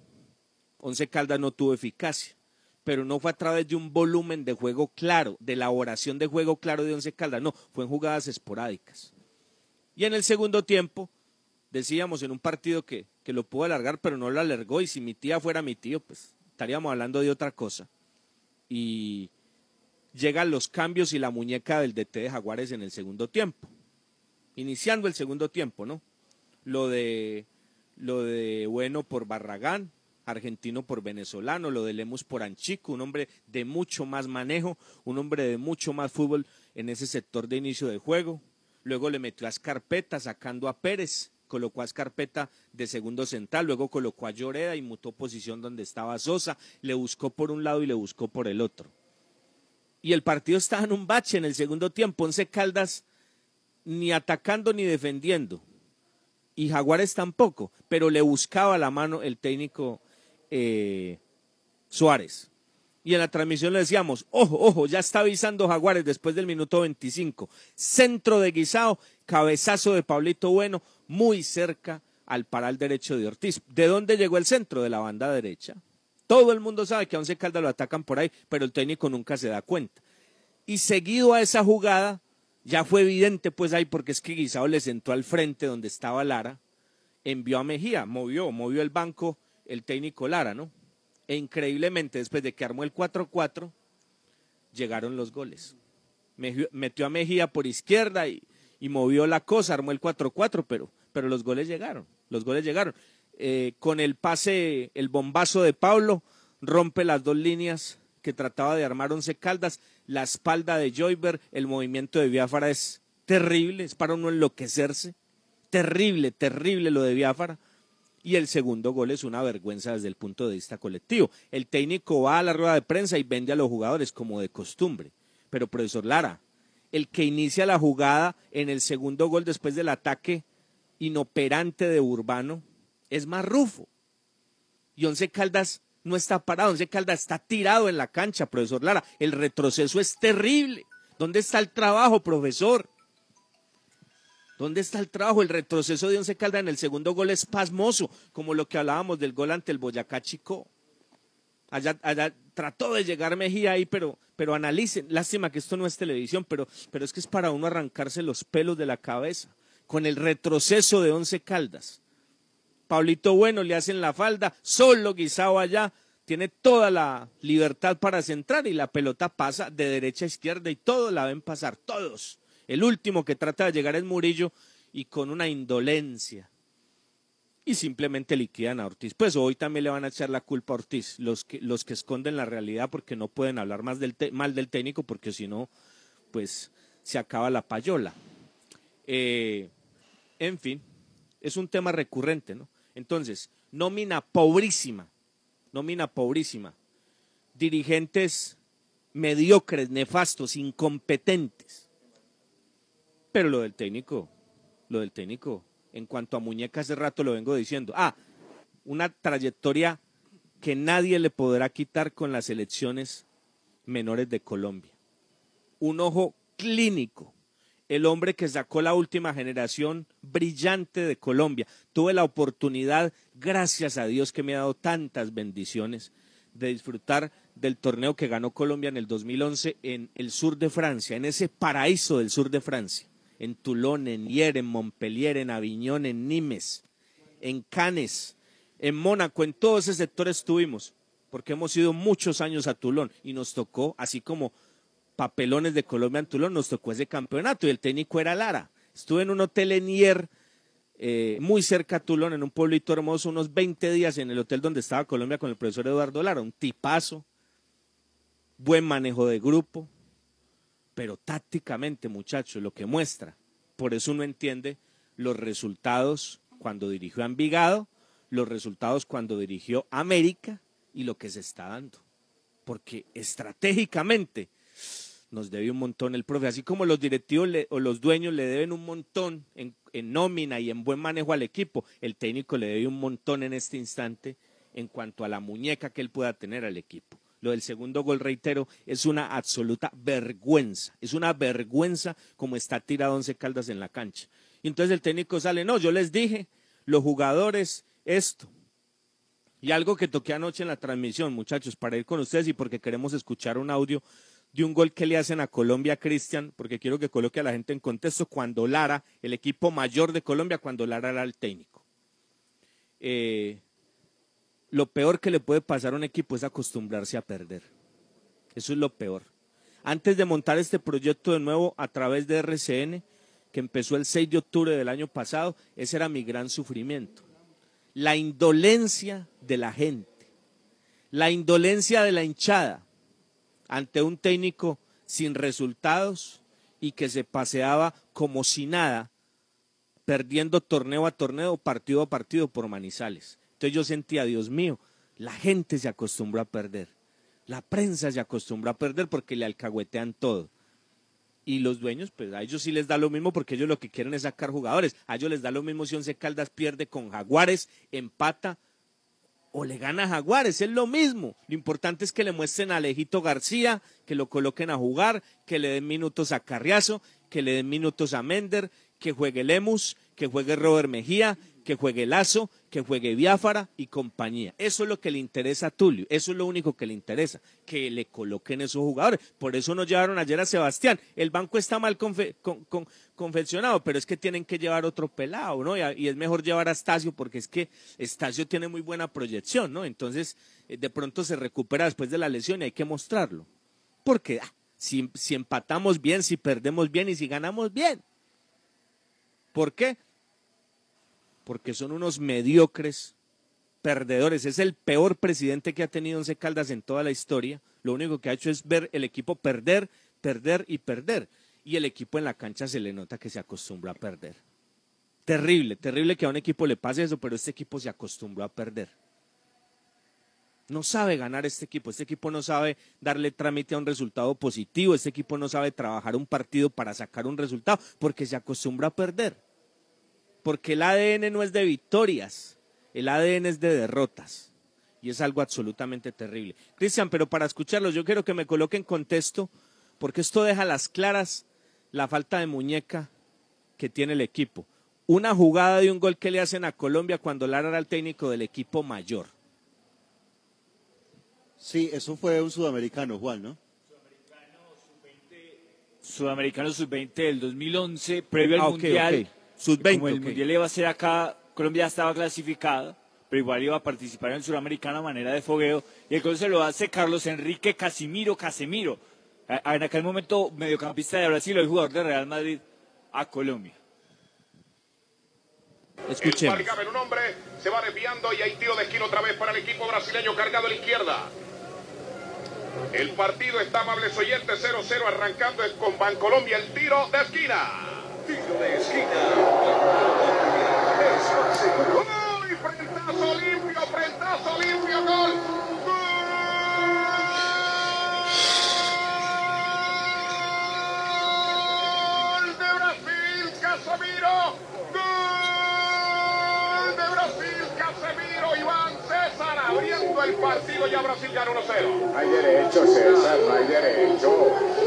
Once Caldas no tuvo eficacia, pero no fue a través de un volumen de juego claro, de elaboración de juego claro de Once Caldas, no, fue en jugadas esporádicas. Y en el segundo tiempo, decíamos en un partido que, que lo pudo alargar, pero no lo alargó, y si mi tía fuera mi tío, pues estaríamos hablando de otra cosa. Y llegan los cambios y la muñeca del DT de Jaguares en el segundo tiempo. Iniciando el segundo tiempo, ¿no? Lo de lo de Bueno por Barragán, argentino por venezolano, lo de Lemus por Anchico, un hombre de mucho más manejo, un hombre de mucho más fútbol en ese sector de inicio de juego. Luego le metió a Escarpeta sacando a Pérez colocó a Escarpeta de segundo central, luego colocó a Lloreda y mutó posición donde estaba Sosa, le buscó por un lado y le buscó por el otro. Y el partido estaba en un bache en el segundo tiempo, Once Caldas ni atacando ni defendiendo, y Jaguares tampoco, pero le buscaba la mano el técnico eh, Suárez. Y en la transmisión le decíamos, ojo, ojo, ya está avisando Jaguares después del minuto 25. Centro de Guisao, cabezazo de Pablito Bueno, muy cerca al paral derecho de Ortiz. ¿De dónde llegó el centro? De la banda derecha. Todo el mundo sabe que a Once Caldas lo atacan por ahí, pero el técnico nunca se da cuenta. Y seguido a esa jugada, Ya fue evidente pues ahí porque es que Guisado le sentó al frente donde estaba Lara, envió a Mejía, movió, movió el banco el técnico Lara, ¿no? E increíblemente después de que armó el 4-4, llegaron los goles. Metió a Mejía por izquierda y, y movió la cosa, armó el 4-4, pero, pero los goles llegaron, los goles llegaron. Eh, con el pase, el bombazo de Pablo, rompe las dos líneas que trataba de armar Once Caldas, la espalda de Joyber, el movimiento de Biafara es terrible, es para uno enloquecerse, terrible, terrible lo de Biafara. Y el segundo gol es una vergüenza desde el punto de vista colectivo. El técnico va a la rueda de prensa y vende a los jugadores como de costumbre. Pero profesor Lara, el que inicia la jugada en el segundo gol después del ataque inoperante de Urbano es más Rufo. Y Once Caldas no está parado, Once Caldas está tirado en la cancha, profesor Lara. El retroceso es terrible. ¿Dónde está el trabajo, profesor? ¿Dónde está el trabajo? El retroceso de Once Caldas en el segundo gol es pasmoso, como lo que hablábamos del gol ante el Boyacá Chico. Allá, allá trató de llegar Mejía ahí, pero, pero analicen. Lástima que esto no es televisión, pero, pero es que es para uno arrancarse los pelos de la cabeza. Con el retroceso de Once Caldas. Pablito Bueno le hacen la falda, solo Guisao allá, tiene toda la libertad para centrar y la pelota pasa de derecha a izquierda y todos la ven pasar, todos. El último que trata de llegar es Murillo y con una indolencia. Y simplemente liquidan a Ortiz. Pues hoy también le van a echar la culpa a Ortiz, los que, los que esconden la realidad porque no pueden hablar más mal del técnico porque si no, pues se acaba la payola. Eh, en fin, es un tema recurrente, ¿no? Entonces, nómina pobrísima, nómina pobrísima, dirigentes mediocres, nefastos, incompetentes. Pero lo del técnico, lo del técnico, en cuanto a muñeca, hace rato lo vengo diciendo. Ah, una trayectoria que nadie le podrá quitar con las elecciones menores de Colombia. Un ojo clínico, el hombre que sacó la última generación brillante de Colombia. Tuve la oportunidad, gracias a Dios que me ha dado tantas bendiciones, de disfrutar del torneo que ganó Colombia en el 2011 en el sur de Francia, en ese paraíso del sur de Francia, en Toulon, en Hier, en Montpellier, en Aviñón, en Nimes, en Cannes, en Mónaco, en todos esos sectores estuvimos, porque hemos ido muchos años a Toulon y nos tocó, así como papelones de Colombia en Toulon, nos tocó ese campeonato y el técnico era Lara. Estuve en un hotel en Hier, eh, muy cerca a Toulon, en un pueblito hermoso, unos 20 días en el hotel donde estaba Colombia con el profesor Eduardo Lara, un tipazo, buen manejo de grupo, pero tácticamente, muchachos, lo que muestra, por eso uno entiende los resultados cuando dirigió a Envigado, los resultados cuando dirigió América y lo que se está dando. Porque estratégicamente nos debe un montón el profe, así como los directivos o los dueños le deben un montón en, en nómina y en buen manejo al equipo, el técnico le debe un montón en este instante en cuanto a la muñeca que él pueda tener al equipo. Lo del segundo gol, reitero, es una absoluta vergüenza. Es una vergüenza como está tirado Once Caldas en la cancha. Y entonces el técnico sale, no, yo les dije, los jugadores, esto. Y algo que toqué anoche en la transmisión, muchachos, para ir con ustedes y porque queremos escuchar un audio de un gol que le hacen a Colombia, Cristian, porque quiero que coloque a la gente en contexto, cuando Lara, el equipo mayor de Colombia, cuando Lara era el técnico. Eh, lo peor que le puede pasar a un equipo es acostumbrarse a perder. Eso es lo peor. Antes de montar este proyecto de nuevo a través de RCN, que empezó el 6 de octubre del año pasado, ese era mi gran sufrimiento. La indolencia de la gente, la indolencia de la hinchada ante un técnico sin resultados y que se paseaba como si nada, perdiendo torneo a torneo, partido a partido por Manizales. Entonces yo sentía, Dios mío, la gente se acostumbró a perder, la prensa se acostumbró a perder porque le alcahuetean todo. Y los dueños, pues a ellos sí les da lo mismo porque ellos lo que quieren es sacar jugadores. A ellos les da lo mismo si Once Caldas pierde con Jaguares, empata o le gana a Jaguares, es lo mismo. Lo importante es que le muestren a Alejito García, que lo coloquen a jugar, que le den minutos a Carriazo, que le den minutos a Mender, que juegue Lemus, que juegue Robert Mejía, que juegue Lazo, que juegue Biafara y compañía. Eso es lo que le interesa a Tulio, eso es lo único que le interesa, que le coloquen esos jugadores. Por eso nos llevaron ayer a Sebastián. El banco está mal confe- con- con- confeccionado, pero es que tienen que llevar otro pelado, ¿no? Y, es mejor llevar a Estacio porque es que Estacio tiene muy buena proyección, ¿no? Entonces, eh, de pronto se recupera después de la lesión y hay que mostrarlo. Porque ah, si, si empatamos bien, si perdemos bien y si ganamos bien. ¿Por qué? Porque son unos mediocres perdedores. Es el peor presidente que ha tenido Once Caldas en toda la historia. Lo único que ha hecho es ver el equipo perder, perder y perder. Y el equipo en la cancha se le nota que se acostumbró a perder. Terrible, terrible que a un equipo le pase eso, pero este equipo se acostumbró a perder. No sabe ganar este equipo, este equipo no sabe darle trámite a un resultado positivo, este equipo no sabe trabajar un partido para sacar un resultado, porque se acostumbra a perder. Porque el ADN no es de victorias, el ADN es de derrotas. Y es algo absolutamente terrible. Cristian, pero para escucharlos, yo quiero que me coloque en contexto, porque esto deja a las claras la falta de muñeca que tiene el equipo. Una jugada de un gol que le hacen a Colombia cuando Lara era el técnico del equipo mayor. Sí, eso fue un sudamericano, Juan, ¿no? Sudamericano Sub-20 del 2011, previo Ah, al ok, Mundial. ok. Sub-20, Como el ok. Mundial iba a ser acá, Colombia estaba clasificada, pero igual iba a participar en el Sudamericano a manera de fogueo. Y el gol se lo hace Carlos Enrique Casimiro Casemiro. En aquel momento, mediocampista de Brasil, hoy jugador de Real Madrid a Colombia. Escuchemos. En un hombre, se va desviando y hay tiro de esquina otra vez para el equipo brasileño cargado a la izquierda. El partido está, amables oyentes, 0-0 arrancando con Bancolombia el tiro de esquina. Tiro de esquina. ¡Uy! Frentazo limpio, frentazo limpio, gol. ¡Gol de Brasil, Casemiro! ¡Gol de Brasil, Casemiro! Iván César abriendo el partido ya Brasil gana 1-0. hay derecho, César, no hay derecho.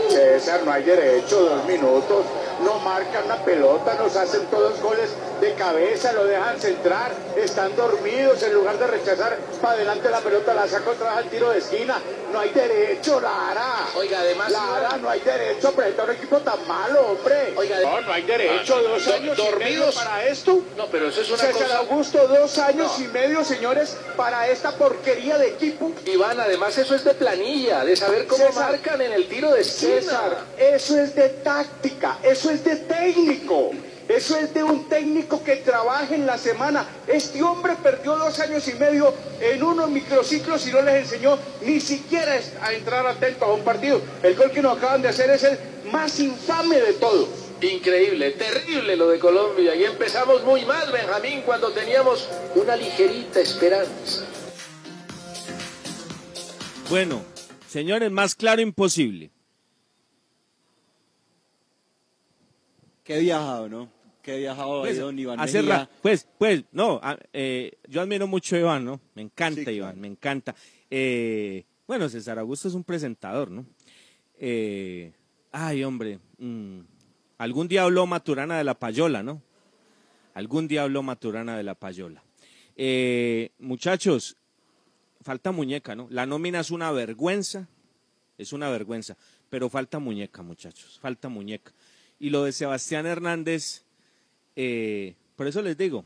César, no hay derecho, dos minutos. No marcan una pelota, nos hacen todos goles de cabeza, lo dejan centrar, están dormidos en lugar de rechazar para adelante la pelota, la saca otra vez al tiro de esquina. No hay derecho, Lara. Oiga, además- Lara, no hay derecho a presentar un equipo tan malo, hombre. Oiga, no, no hay derecho, Ah, dos do- años y medio dormidos. para esto. No, pero eso es una César cosa... Augusto, dos años No. y medio, señores, para esta porquería de equipo. Iván, además eso es de planilla, de saber cómo César, marcan en el tiro de esquina. César, eso es de táctica, eso es de técnico. Eso es de un técnico que trabaja en la semana. Este hombre perdió dos años y medio en unos microciclos y no les enseñó ni siquiera a entrar atento a un partido. El gol que nos acaban de hacer es el más infame de todos. Increíble, terrible lo de Colombia. Y empezamos muy mal, Benjamín, cuando teníamos una ligerita esperanza. Bueno, señores, más claro imposible. Qué viajado, ¿no? Qué viajado ahí Pues, don Iván Mejía. pues, pues, no, a- eh, yo admiro mucho a Iván, ¿no? Me encanta Iván, me encanta. Eh, bueno, César Augusto es un presentador, ¿no? Eh, ay, hombre, mm, algún día habló Maturana de la Payola, ¿no? Algún día habló Maturana de la Payola. Muchachos, falta muñeca, ¿no? La nómina es una vergüenza, es una vergüenza, pero falta muñeca, muchachos, falta muñeca. Y lo de Sebastián Hernández, eh, por eso les digo,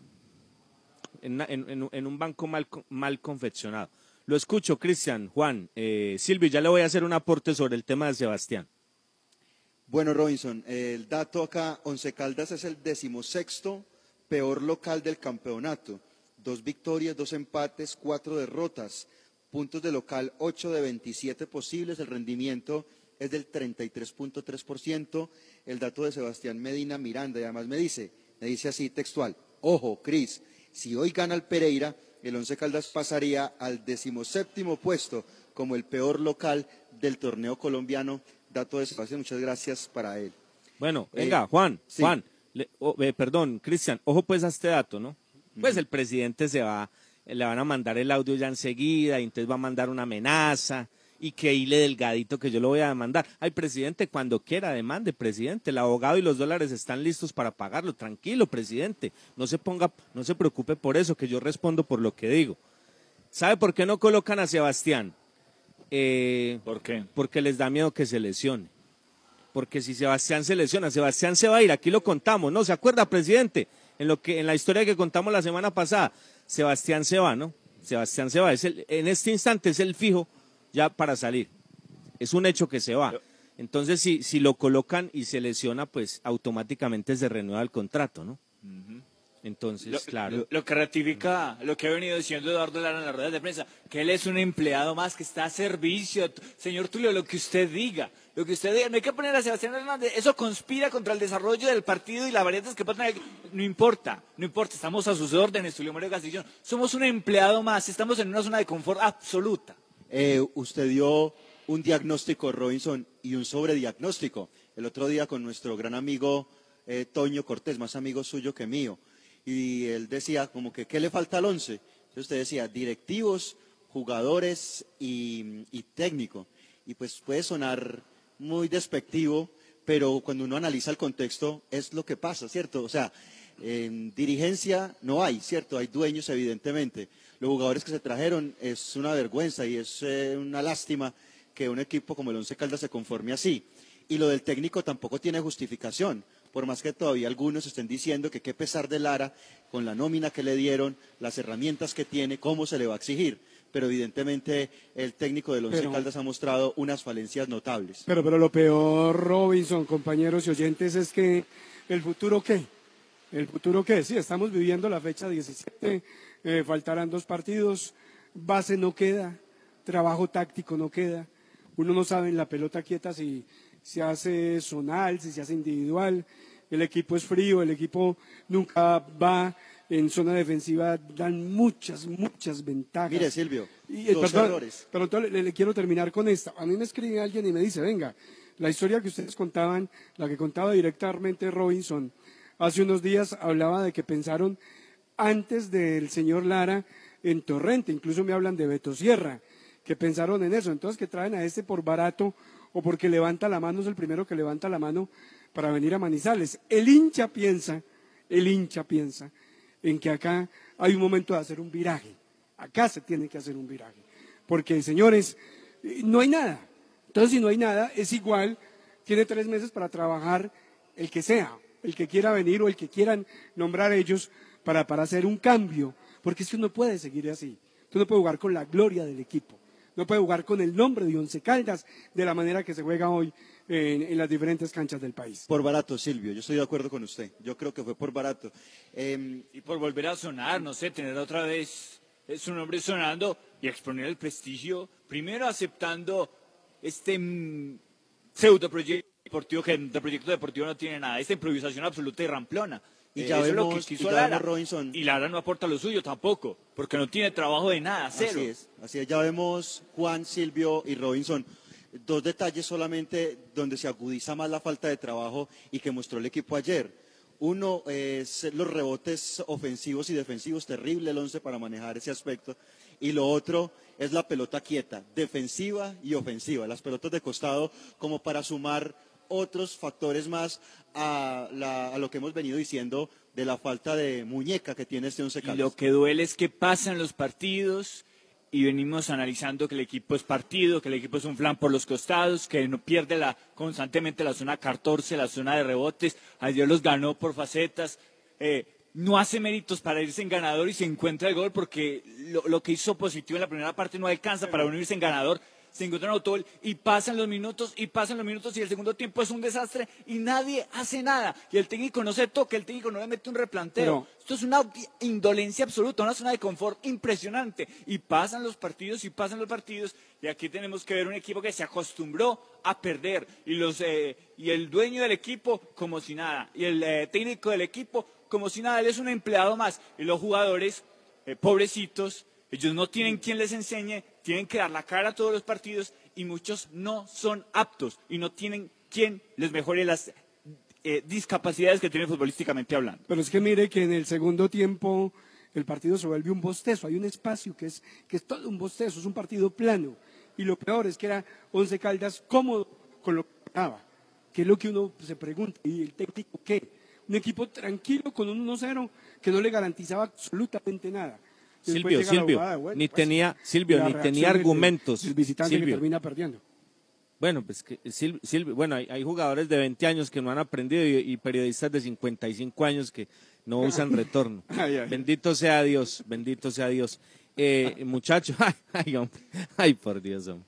en, en- en- un banco mal, mal confeccionado. Lo escucho, Cristian, Juan, eh, Silvio, ya le voy a hacer un aporte sobre el tema de Sebastián. Bueno, Robinson, el dato acá, Once Caldas es el decimosexto peor local del campeonato. Dos victorias, dos empates, cuatro derrotas. Puntos de local, 8 de 27 posibles. El rendimiento es del 33.3%. El dato de Sebastián Medina Miranda, y además me dice, me dice así textual, ojo, Cris, si hoy gana el Pereira, el Once Caldas pasaría al decimoséptimo puesto como el peor local del torneo colombiano. Dato de Sebastián, muchas gracias para él. Bueno, Eh, venga, Juan, sí. Juan, le- oh, eh, perdón, Cristian, ojo pues a este dato, ¿no? Pues el presidente se va, le van a mandar el audio ya enseguida, y entonces va a mandar una amenaza, y que hile delgadito que yo lo voy a demandar. Ay, presidente, cuando quiera, demande, presidente. El abogado y los dólares están listos para pagarlo. Tranquilo, presidente. No se ponga, no se preocupe por eso, que yo respondo por lo que digo. ¿Sabe por qué no colocan a Sebastián? Eh, ¿Por qué? Porque les da miedo que se lesione. Porque si Sebastián se lesiona, Sebastián se va a ir. Aquí lo contamos, ¿no? ¿Se acuerda, presidente? En, lo que, en la historia que contamos la semana pasada, Sebastián se va, ¿no? Sebastián se va. Es el- en este instante es el fijo ya para salir. Es un hecho que se va. Entonces, si, si lo colocan y se lesiona, pues automáticamente se renueva el contrato, ¿no? Entonces, Lo, claro. lo- lo que ratifica lo que ha venido diciendo Eduardo Lara en las ruedas de prensa, que él es un empleado más que está a servicio. Señor Tulio, lo que usted diga, lo que usted diga, no hay que poner a Sebastián Hernández, eso conspira contra el desarrollo del partido y las variantes que puede tener. No importa, no importa, estamos a sus órdenes, Tulio Mario Castillón. Somos un empleado más, estamos en una zona de confort absoluta. Eh, usted dio un diagnóstico, Robinson, y un sobrediagnóstico. El otro día con nuestro gran amigo eh, Toño Cortés, más amigo suyo que mío. Y él decía como que, ¿qué le falta al once? Entonces usted decía, directivos, jugadores y, y técnico. Y pues puede sonar muy despectivo, pero cuando uno analiza el contexto es lo que pasa, ¿cierto? O sea, en dirigencia no hay, ¿cierto? Hay dueños, evidentemente. Los jugadores que se trajeron es una vergüenza y es eh, una lástima que un equipo como el Once Caldas se conforme así. Y lo del técnico tampoco tiene justificación, por más que todavía algunos estén diciendo que qué pesar de Lara con la nómina que le dieron, las herramientas que tiene, cómo se le va a exigir. Pero evidentemente el técnico del Once Pero- Caldas ha mostrado unas falencias notables. Pero, pero lo peor, Robinson, compañeros y oyentes, es que el futuro qué? ¿El futuro qué? Sí, estamos viviendo la fecha 17, eh, faltarán dos partidos, base no queda, trabajo táctico no queda, uno no sabe en la pelota quieta si se hace zonal, si se hace individual, el equipo es frío, el equipo nunca va en zona defensiva, dan muchas, muchas ventajas. Mire, Silvio, Y, eh, dos perdón, errores. pero entonces le, le quiero terminar con esta. A mí me escribe alguien y me dice, venga, la historia que ustedes contaban, la que contaba directamente Robinson, hace unos días hablaba de que pensaron antes del señor Lara en Torrente, incluso me hablan de Beto Sierra, que pensaron en eso, entonces que traen a este por barato o porque levanta la mano, es el primero que levanta la mano para venir a Manizales. El hincha piensa, el hincha piensa en que acá hay un momento de hacer un viraje, acá se tiene que hacer un viraje, porque señores, no hay nada, entonces si no hay nada, es igual, tiene tres meses para trabajar el que sea, el que quiera venir o el que quieran nombrar ellos para, para hacer un cambio, porque es que no puede seguir así. Tú no puedes jugar con la gloria del equipo, no puede jugar con el nombre de Once Caldas de la manera que se juega hoy en, en las diferentes canchas del país. Por barato, Silvio, yo estoy de acuerdo con usted. Yo creo que fue por barato. Em, Y por volver a sonar, no sé, tener otra vez su nombre sonando y exponer el prestigio, primero aceptando este mm, pseudo proyecto deportivo que de proyecto deportivo no tiene nada, esta improvisación absoluta y ramplona. Y Eh, ya es lo vemos- que y quiso ya Lara. vemos, Robinson. Y Lara no aporta lo suyo tampoco, porque no tiene trabajo de nada, cero. Así es, así es. Ya vemos Juan, Silvio y Robinson. Dos detalles solamente donde se agudiza más la falta de trabajo y que mostró el equipo ayer. Uno es los rebotes ofensivos y defensivos, terrible el once para manejar ese aspecto. Y lo otro es la pelota quieta, defensiva y ofensiva, las pelotas de costado como para sumar otros factores más a, la- a lo que hemos venido diciendo de la falta de muñeca que tiene este once Y Caldas. lo que duele es que pasan los partidos y venimos analizando que el equipo es partido, que el equipo es un flan por los costados, que no pierde la, constantemente la zona 14, la zona de rebotes. Ayer los ganó por facetas. eh, no hace méritos para irse en ganador y se encuentra el gol porque lo, lo que hizo positivo en la primera parte no alcanza para unirse en ganador. Se encuentra en autogol y pasan los minutos y pasan los minutos y el segundo tiempo es un desastre y nadie hace nada. Y el técnico no se toca, el técnico no le mete un replanteo. Esto es una indolencia absoluta, una zona de confort impresionante. Y pasan los partidos y pasan los partidos. Y aquí tenemos que ver un equipo que se acostumbró a perder. Y, los, eh, y el dueño del equipo como si nada. Y el eh, técnico del equipo como si nada. Él es un empleado más. Y los jugadores, eh, pobrecitos, ellos no tienen quien les enseñe, tienen que dar la cara a todos los partidos. Y muchos no son aptos. Y no tienen quien les mejore las eh, discapacidades que tienen futbolísticamente hablando. Pero es que mire que en el segundo tiempo el partido se vuelve un bostezo, hay un espacio que es, que es todo un bostezo, es un partido plano. Y lo peor es que era Once Caldas cómodo con lo que ganaba, que es lo que uno se pregunta. ¿Y el técnico qué? Un equipo tranquilo con un 1-0 que no le garantizaba absolutamente nada. Silvio, la Silvio, bueno, ni pues, tenía, Silvio, ni tenía argumentos. visitante que Silvio. termina perdiendo. Bueno, pues que Sil- Silvio, bueno, hay, hay jugadores de 20 años que no han aprendido y, y periodistas de 55 años que no usan retorno. *laughs* Ay, ay. Bendito sea Dios, bendito sea Dios. Eh, muchacho, ay, *laughs* ay, hombre, ay, por Dios, hombre.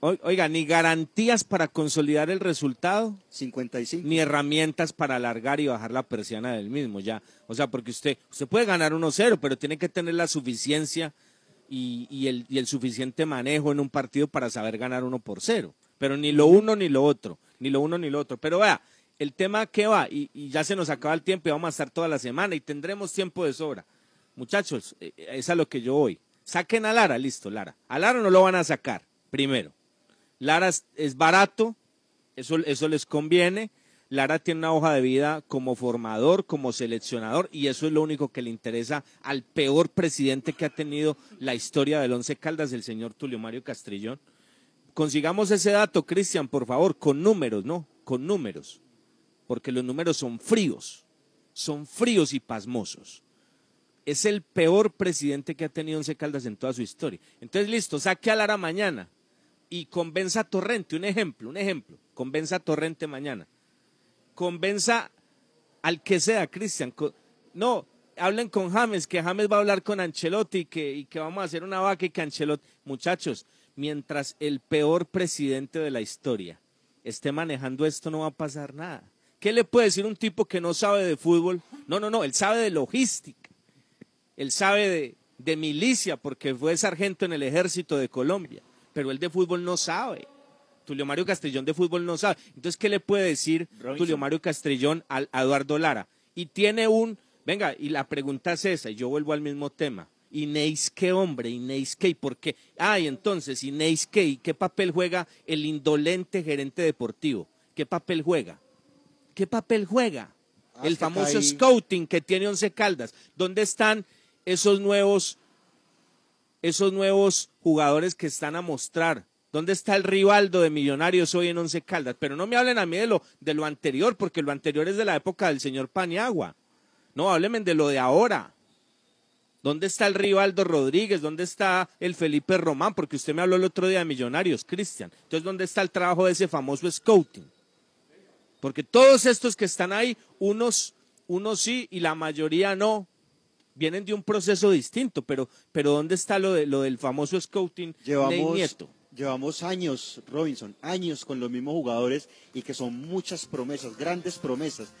Oiga, ni garantías para consolidar el resultado. 55. Ni herramientas para alargar y bajar la persiana del mismo, ya. O sea, porque usted, usted puede ganar 1-0, pero tiene que tener la suficiencia y, y el, y el suficiente manejo en un partido para saber ganar uno por cero. Pero ni lo uno ni lo otro, ni lo uno ni lo otro. Pero vea, el tema que va, y, y ya se nos acaba el tiempo y vamos a estar toda la semana y tendremos tiempo de sobra. Muchachos, eh, es a lo que yo voy. Saquen a Lara, listo, Lara. A Lara no lo van a sacar, primero. Lara es, barato, eso, eso les conviene. Lara tiene una hoja de vida como formador, como seleccionador, y eso es lo único que le interesa al peor presidente que ha tenido la historia del Once Caldas, el señor Tulio Mario Castrillón. Consigamos ese dato, Cristian, por favor, con números, ¿no? Con números. Porque los números son fríos, son fríos y pasmosos. Es el peor presidente que ha tenido Once Caldas en toda su historia. Entonces, listo, saque a Lara mañana y convenza a Torrente, un ejemplo, un ejemplo, convenza a Torrente mañana. Convenza al que sea, Cristian. No, hablen con James, que James va a hablar con Ancelotti y que, y que vamos a hacer una vaca y que Ancelotti. Muchachos, mientras el peor presidente de la historia esté manejando esto, no va a pasar nada. ¿Qué le puede decir un tipo que no sabe de fútbol? No, no, no, él sabe de logística. Él sabe de milicia porque fue sargento en el ejército de Colombia, pero él de fútbol no sabe. Tulio Mario Castrillón de fútbol no sabe. Entonces, ¿qué le puede decir Tulio Mario Castrillón al- a Eduardo Lara? Y tiene un, venga, y la pregunta es esa, y yo vuelvo al mismo tema. Inés qué hombre, Inés qué, ¿y por qué? Ah, y entonces, Inés qué, ¿y qué papel juega el indolente gerente deportivo? ¿Qué papel juega? ¿Qué papel juega? Ah, el famoso scouting que tiene Once Caldas. ¿Dónde están esos nuevos, esos nuevos jugadores que están a mostrar? ¿Dónde está el Rivaldo de Millonarios hoy en Once Caldas? Pero no me hablen a mí de lo, de lo anterior, porque lo anterior es de la época del señor Paniagua. No, háblenme de lo de ahora. ¿Dónde está el Rivaldo Rodríguez? ¿Dónde está el Felipe Román? Porque usted me habló el otro día de Millonarios, Cristian. Entonces, ¿dónde está el trabajo de ese famoso scouting? Porque todos estos que están ahí, unos, unos sí y la mayoría no, vienen de un proceso distinto, pero, pero ¿dónde está lo, de, lo del famoso scouting Llevamos, Nieto? llevamos años, Robinson, años con los mismos jugadores y que son muchas promesas, grandes promesas.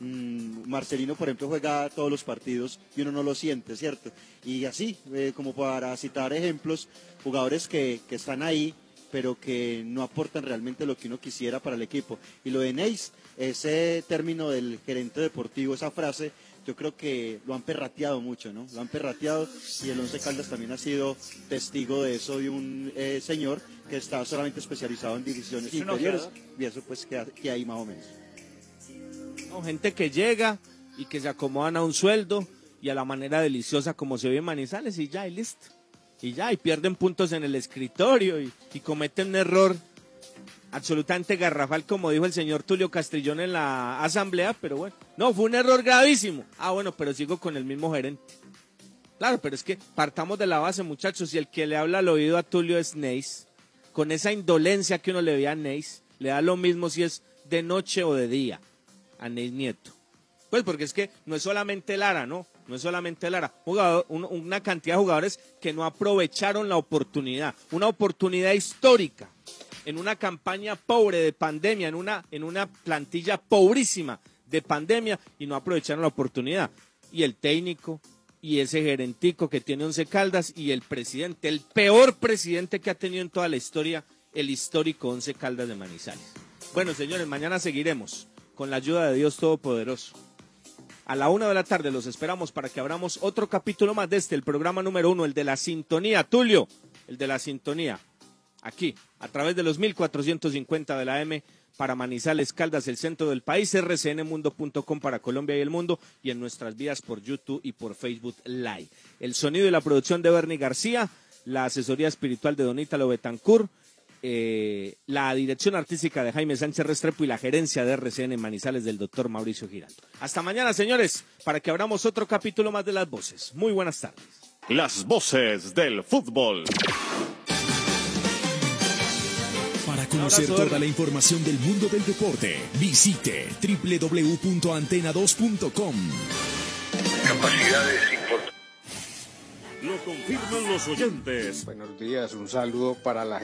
Mm, Marcelino, por ejemplo, juega todos los partidos y uno no lo siente, ¿cierto? Y así, eh, como para citar ejemplos, jugadores que, que están ahí, pero que no aportan realmente lo que uno quisiera para el equipo. Y lo de Neis, ese término del gerente deportivo, esa frase, yo creo que lo han perrateado mucho, ¿no? Lo han perrateado y el Once Caldas también ha sido testigo de eso de un eh, señor que está solamente especializado en divisiones inferiores y eso pues que, que hay más o menos. No, gente que llega y que se acomodan a un sueldo y a la manera deliciosa como se ve en Manizales y ya, y listo. Y ya, y pierden puntos en el escritorio y, y cometen un error absolutamente garrafal, como dijo el señor Tulio Castrillón en la asamblea, pero bueno, no, fue un error gravísimo. Ah, bueno, pero sigo con el mismo gerente. Claro, pero es que partamos de la base, muchachos, y el que le habla al oído a Tulio es Neis, con esa indolencia que uno le ve a Neis, le da lo mismo si es de noche o de día a Neis Nieto. Pues porque es que no es solamente Lara, ¿no? No es solamente Lara. Jugador- un- una cantidad de jugadores que no aprovecharon la oportunidad. Una oportunidad histórica. En una campaña pobre de pandemia, en una, en una plantilla pobrísima de pandemia y no aprovecharon la oportunidad. Y el técnico y ese gerentico que tiene Once Caldas y el presidente, el peor presidente que ha tenido en toda la historia, el histórico Once Caldas de Manizales. Bueno, señores, mañana seguiremos con la ayuda de Dios Todopoderoso. A la una de la tarde los esperamos para que abramos otro capítulo más de este, el programa número uno, el de la sintonía. Tulio, el de la sintonía. Aquí, a través de los 1450 de la M para Manizales, Caldas, el centro del país, rcnmundo.com para Colombia y el mundo y en nuestras vías por YouTube y por Facebook Live. El sonido y la producción de Bernie García, la asesoría espiritual de Don Ítalo Betancourt, eh, la dirección artística de Jaime Sánchez Restrepo y la gerencia de RCN Manizales del doctor Mauricio Giraldo. Hasta mañana, señores, para que abramos otro capítulo más de Las Voces. Muy buenas tardes. Las voces del fútbol. Conocer Abrazo, toda la información del mundo del deporte, visite www.antena2.com. Capacidades importantes. Lo confirman los oyentes. Buenos días, un saludo para la